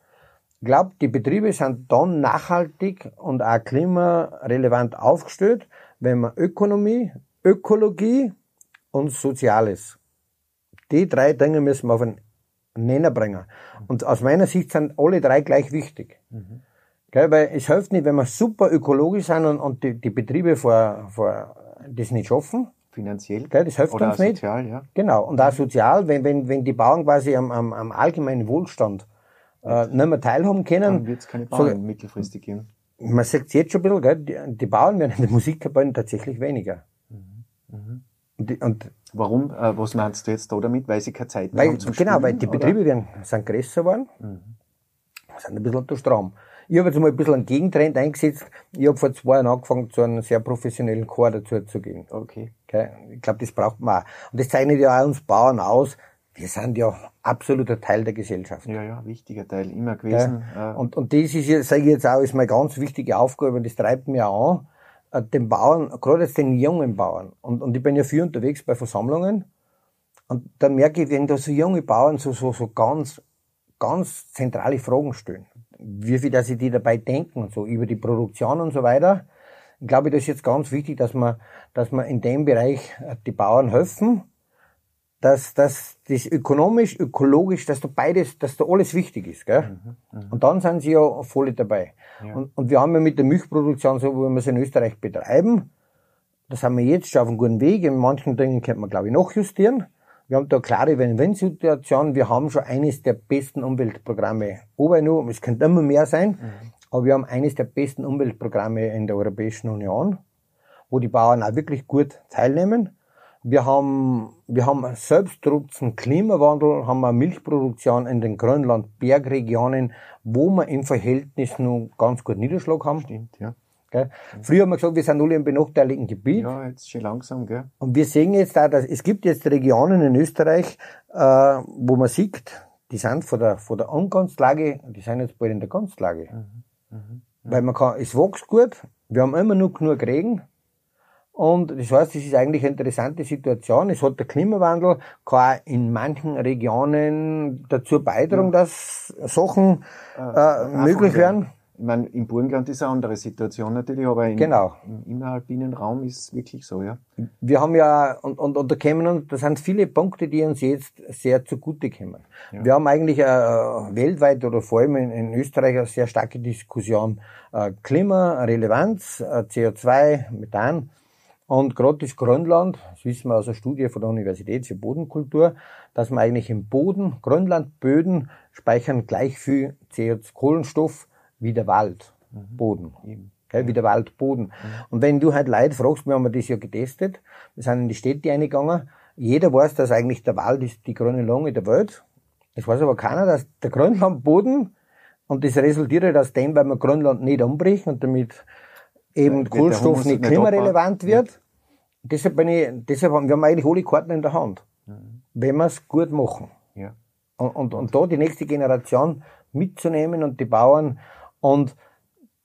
ich glaube, die Betriebe sind dann nachhaltig und auch klimarelevant aufgestellt, wenn man Ökonomie, Ökologie und Soziales die drei Dinge müssen wir auf einen Nenner bringen. Und aus meiner Sicht sind alle drei gleich wichtig. Mhm. Gell, weil es hilft nicht, wenn wir super ökologisch sind und, und die, die Betriebe vor, vor das nicht schaffen.
Finanziell.
Gell, das hilft
Oder
uns nicht.
sozial, ja.
Genau. Und auch sozial, wenn, wenn, wenn die Bauern quasi am, am, am allgemeinen Wohlstand äh, nicht mehr teilhaben können.
Dann wird es keine Bauern so, mittelfristig geben.
Man sagt es jetzt schon ein bisschen, gell, die, die Bauern werden in den Musikkapellen tatsächlich weniger. Mhm. Mhm. Und, die, und
Warum? Äh, was meinst du jetzt da damit? Weil sie keine Zeit
mehr
weil, haben
zum Genau, Spielen, weil die Betriebe werden, sind größer geworden, mhm. sind ein bisschen unter Strom. Ich habe jetzt mal ein bisschen einen Gegentrend eingesetzt. Ich habe vor zwei Jahren angefangen, zu einem sehr professionellen Chor dazu zu gehen.
Okay.
okay? Ich glaube, das braucht man auch. Und das zeichnet ja auch uns Bauern aus. Wir sind ja absoluter Teil der Gesellschaft.
Ja, ja, wichtiger Teil, immer gewesen.
Ja. Und, und das ist, sage ich jetzt auch, ist meine ganz wichtige Aufgabe und das treibt mir auch an äh, den Bauern, gerade jetzt den jungen Bauern, und, und ich bin ja viel unterwegs bei Versammlungen, und dann merke ich, wenn da so junge Bauern so, so, so ganz, ganz zentrale Fragen stellen, wie viel, dass sie die dabei denken, so über die Produktion und so weiter, ich glaube, das ist jetzt ganz wichtig, dass man, dass man in dem Bereich äh, die Bauern helfen, dass, dass das ökonomisch, ökologisch, dass da beides, dass da alles wichtig ist, gell? Mhm, und dann sind sie ja voll dabei. Ja. Und, und wir haben ja mit der Milchproduktion, so wie wir es in Österreich betreiben, das haben wir jetzt schon auf einem guten Weg. In manchen Dingen könnte man, glaube ich, noch justieren. Wir haben da eine klare Wenn-Wenn-Situation. Wir haben schon eines der besten Umweltprogramme. Aber nur, es könnte immer mehr sein, mhm. aber wir haben eines der besten Umweltprogramme in der Europäischen Union, wo die Bauern auch wirklich gut teilnehmen. Wir haben, wir haben selbstdruckten Klimawandel, haben eine Milchproduktion in den Grönland-Bergregionen, wo wir im Verhältnis nur ganz gut Niederschlag haben.
Stimmt, ja.
Gell? Früher haben wir gesagt, wir sind alle im benachteiligten Gebiet.
Ja, jetzt schon langsam, gell?
Und wir sehen jetzt da, dass es gibt jetzt Regionen in Österreich, äh, wo man sieht, die sind von der, von der Unganstlage, die sind jetzt bald in der Ganstlage. Mhm. Mhm. Weil man kann, es wächst gut, wir haben immer noch genug Regen, und das heißt, es ist eigentlich eine interessante Situation. Es hat der Klimawandel kann in manchen Regionen dazu beitragen, ja. dass Sachen äh, möglich werden.
Ich meine, im Burgenland ist eine andere Situation natürlich, aber im,
genau.
im inneralpinen Raum ist es wirklich so, ja.
Wir haben ja, und, und, und da kommen, da sind viele Punkte, die uns jetzt sehr zugute kommen. Ja. Wir haben eigentlich äh, weltweit oder vor allem in, in, Österreich eine sehr starke Diskussion äh, Klima, Relevanz, äh, CO2, Methan. Und gerade das Grönland, das wissen wir aus einer Studie von der Universität für Bodenkultur, dass man eigentlich im Boden, Grönlandböden speichern gleich viel CO2 Kohlenstoff wie der Waldboden. Mhm. Gell, wie der Waldboden. Mhm. Und wenn du halt Leute fragst, wir haben das ja getestet, wir sind in die Städte eingegangen, jeder weiß, dass eigentlich der Wald ist die grüne Lunge der Welt. Es weiß aber keiner, dass der Grönlandboden, und das resultiert halt aus dem, weil wir Grönland nicht umbrechen und damit eben ja, Kohlenstoff nicht klimarelevant wird. Ja. Deshalb bin ich, deshalb haben wir haben eigentlich alle Karten in der Hand. Mhm. Wenn wir es gut machen.
Ja.
Und, und, und da die nächste Generation mitzunehmen und die Bauern und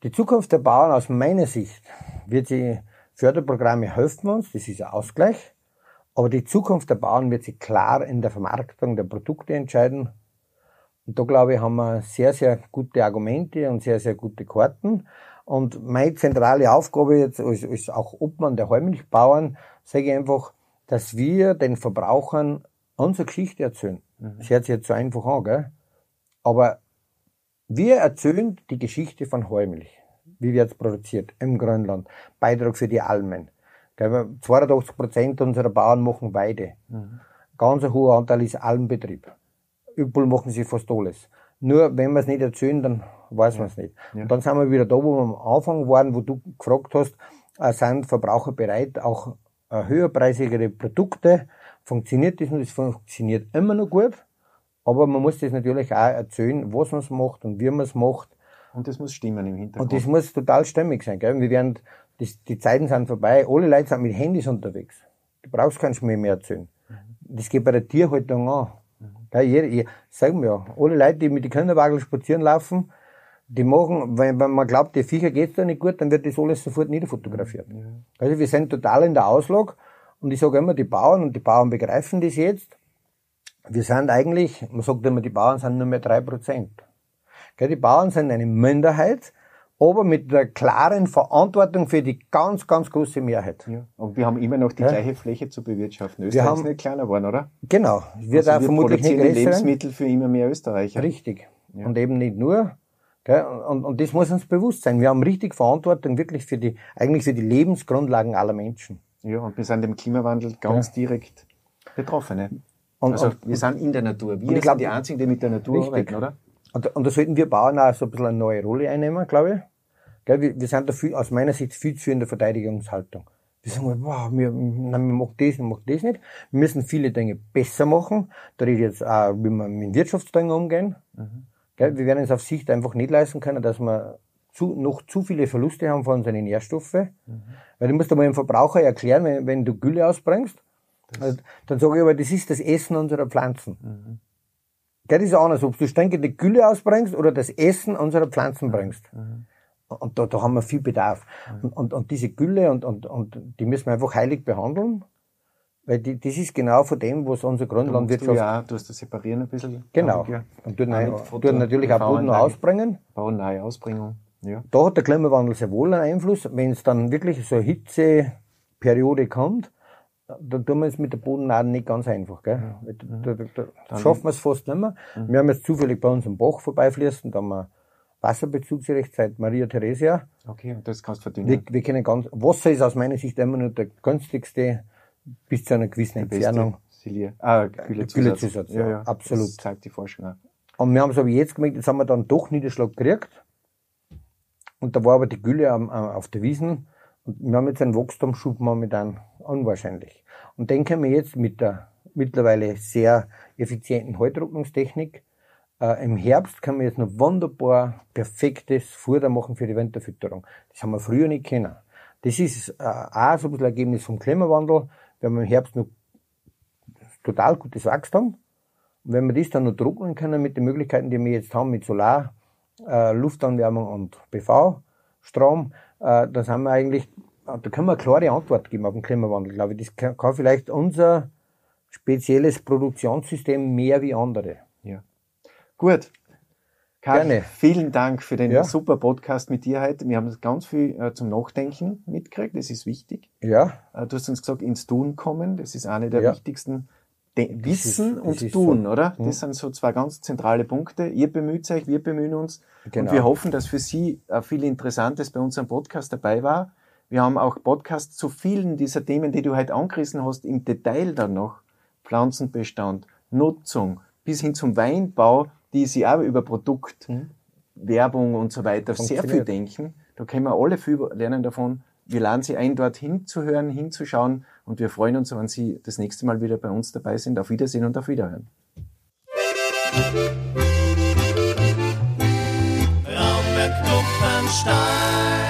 die Zukunft der Bauern aus meiner Sicht wird sie Förderprogramme helfen uns, das ist ein Ausgleich. Aber die Zukunft der Bauern wird sich klar in der Vermarktung der Produkte entscheiden. Und da glaube ich, haben wir sehr, sehr gute Argumente und sehr, sehr gute Karten. Und meine zentrale Aufgabe jetzt als, als auch Obmann der Heumilchbauern, sage ich einfach, dass wir den Verbrauchern unsere Geschichte erzählen. Mhm. Das hört sich jetzt so einfach an, gell? Aber wir erzählen die Geschichte von Heumilch. Wie wird es produziert im Grönland? Beitrag für die Almen. 82 Prozent unserer Bauern machen Weide. Mhm. Ganz ein hoher Anteil ist Almbetrieb. Überall machen sie fast alles. Nur wenn wir es nicht erzählen, dann weiß ja. man es nicht. Ja. Und dann sind wir wieder da, wo wir am Anfang waren, wo du gefragt hast, äh, sind Verbraucher bereit, auch äh, höherpreisigere Produkte, funktioniert das und das funktioniert immer noch gut, aber man muss das natürlich auch erzählen, was man es macht und wie man es macht.
Und das muss stimmen im Hintergrund.
Und das muss total stimmig sein. Gell? Wir werden, das, die Zeiten sind vorbei, alle Leute sind mit Handys unterwegs. Du brauchst keinen Schmäh mehr erzählen. Mhm. Das geht bei der Tierhaltung an. Gell? Jeder, ich, sagen wir ja, alle Leute, die mit den Kinderwagen spazieren laufen, die machen, wenn, wenn man glaubt, die Viecher geht's da nicht gut, dann wird das alles sofort niederfotografiert. Ja. Also wir sind total in der Auslage und ich sage immer, die Bauern und die Bauern begreifen das jetzt. Wir sind eigentlich, man sagt immer, die Bauern sind nur mehr drei Prozent. Die Bauern sind eine Minderheit, aber mit der klaren Verantwortung für die ganz, ganz große Mehrheit.
Ja. Und wir haben immer noch die ja. gleiche Fläche zu bewirtschaften. Österreich wir haben, ist nicht kleiner geworden, oder?
Genau.
Wir, also wir vermutlich nicht größer. Lebensmittel für immer mehr Österreicher.
Richtig. Ja. Und eben nicht nur, und, und das muss uns bewusst sein. Wir haben richtig Verantwortung wirklich für die, eigentlich für die Lebensgrundlagen aller Menschen.
Ja, und wir sind dem Klimawandel ganz direkt Betroffene. Und, also und, wir sind in der Natur. Wir sind glaub, die Einzigen, die mit der Natur richtig. arbeiten, oder?
Und, und da sollten wir Bauern auch so ein bisschen eine neue Rolle einnehmen, glaube ich. Gell, wir, wir sind da viel, aus meiner Sicht viel zu in der Verteidigungshaltung. Wir sagen, wow, wir, nein, wir machen das, wir machen das nicht. Wir müssen viele Dinge besser machen. Da rede ich jetzt auch, wie wir mit Wirtschaftsdingen umgehen. Mhm. Gell? Wir werden es auf Sicht einfach nicht leisten können, dass wir zu, noch zu viele Verluste haben von unseren Nährstoffe. Mhm. Weil du musst einmal dem Verbraucher erklären, wenn, wenn du Gülle ausbringst, also, dann sage ich aber, das ist das Essen unserer Pflanzen. Mhm. Das ist anders, ob du stinkende Gülle ausbringst oder das Essen unserer Pflanzen bringst. Mhm. Und da, da haben wir viel Bedarf. Mhm. Und, und, und diese Gülle und, und, und die müssen wir einfach heilig behandeln. Weil die, das ist genau von dem, was unser Grundlandwirtschaft...
Du ja, du hast das separieren ein bisschen.
Genau. Und tut, nein, tut natürlich auch Boden ausbringen.
Baunahe Ausbringung. Ja.
Da hat der Klimawandel sehr wohl einen Einfluss. Wenn es dann wirklich so eine Hitzeperiode kommt, dann tun wir es mit der Bodennahen nicht ganz einfach. Gell? Ja. Da, da, da, da schaffen wir es fast nicht mehr. Mhm. Wir haben jetzt zufällig bei uns am Bach vorbeifließen, da haben wir Wasserbezugsrecht seit Maria Theresia.
Okay, und das kannst du verdünnen.
Wir, wir können ganz, Wasser ist aus meiner Sicht immer nur der günstigste bis zu einer gewissen Entfernung.
Ah, Güllezusatz. Güllezusatz,
ja, ja, absolut. Das
zeigt die Forschung auch.
Und wir haben es aber jetzt gemerkt, jetzt haben wir dann doch Niederschlag gekriegt. Und da war aber die Gülle auf der Wiesen. Und wir haben jetzt einen Wachstumsschub momentan unwahrscheinlich. Und den können wir jetzt mit der mittlerweile sehr effizienten Heutrocknungstechnik äh, im Herbst können wir jetzt noch wunderbar perfektes Futter machen für die Winterfütterung. Das haben wir früher nicht kennen. Das ist äh, auch so ein bisschen Ergebnis vom Klimawandel wir haben im Herbst noch total gutes Wachstum. Und wenn wir das dann noch drucken können mit den Möglichkeiten, die wir jetzt haben mit Solar, äh, Luftanwärmung und PV-Strom, äh, dann haben wir eigentlich, da können wir eine klare Antwort geben auf den Klimawandel, glaube ich. Das kann, kann vielleicht unser spezielles Produktionssystem mehr wie andere.
Ja. Gut. Karl, Gerne. vielen Dank für den ja. super Podcast mit dir heute. Wir haben ganz viel äh, zum Nachdenken mitgekriegt, das ist wichtig.
Ja.
Äh, du hast uns gesagt, ins Tun kommen, das ist eine der ja. wichtigsten De Wissen ist, und Tun, so. oder? Das sind so zwei ganz zentrale Punkte. Ihr bemüht euch, wir bemühen uns. Genau. Und wir hoffen, dass für Sie viel Interessantes bei unserem Podcast dabei war. Wir haben auch Podcasts zu vielen dieser Themen, die du heute angerissen hast, im Detail dann noch. Pflanzenbestand, Nutzung, bis hin zum Weinbau die sich auch über Produkt, mhm. Werbung und so weiter sehr viel denken. Da können wir alle viel lernen davon. Wir laden Sie ein, dort hinzuhören, hinzuschauen und wir freuen uns, wenn Sie das nächste Mal wieder bei uns dabei sind. Auf Wiedersehen und auf Wiederhören. Raumberg Klopfenstein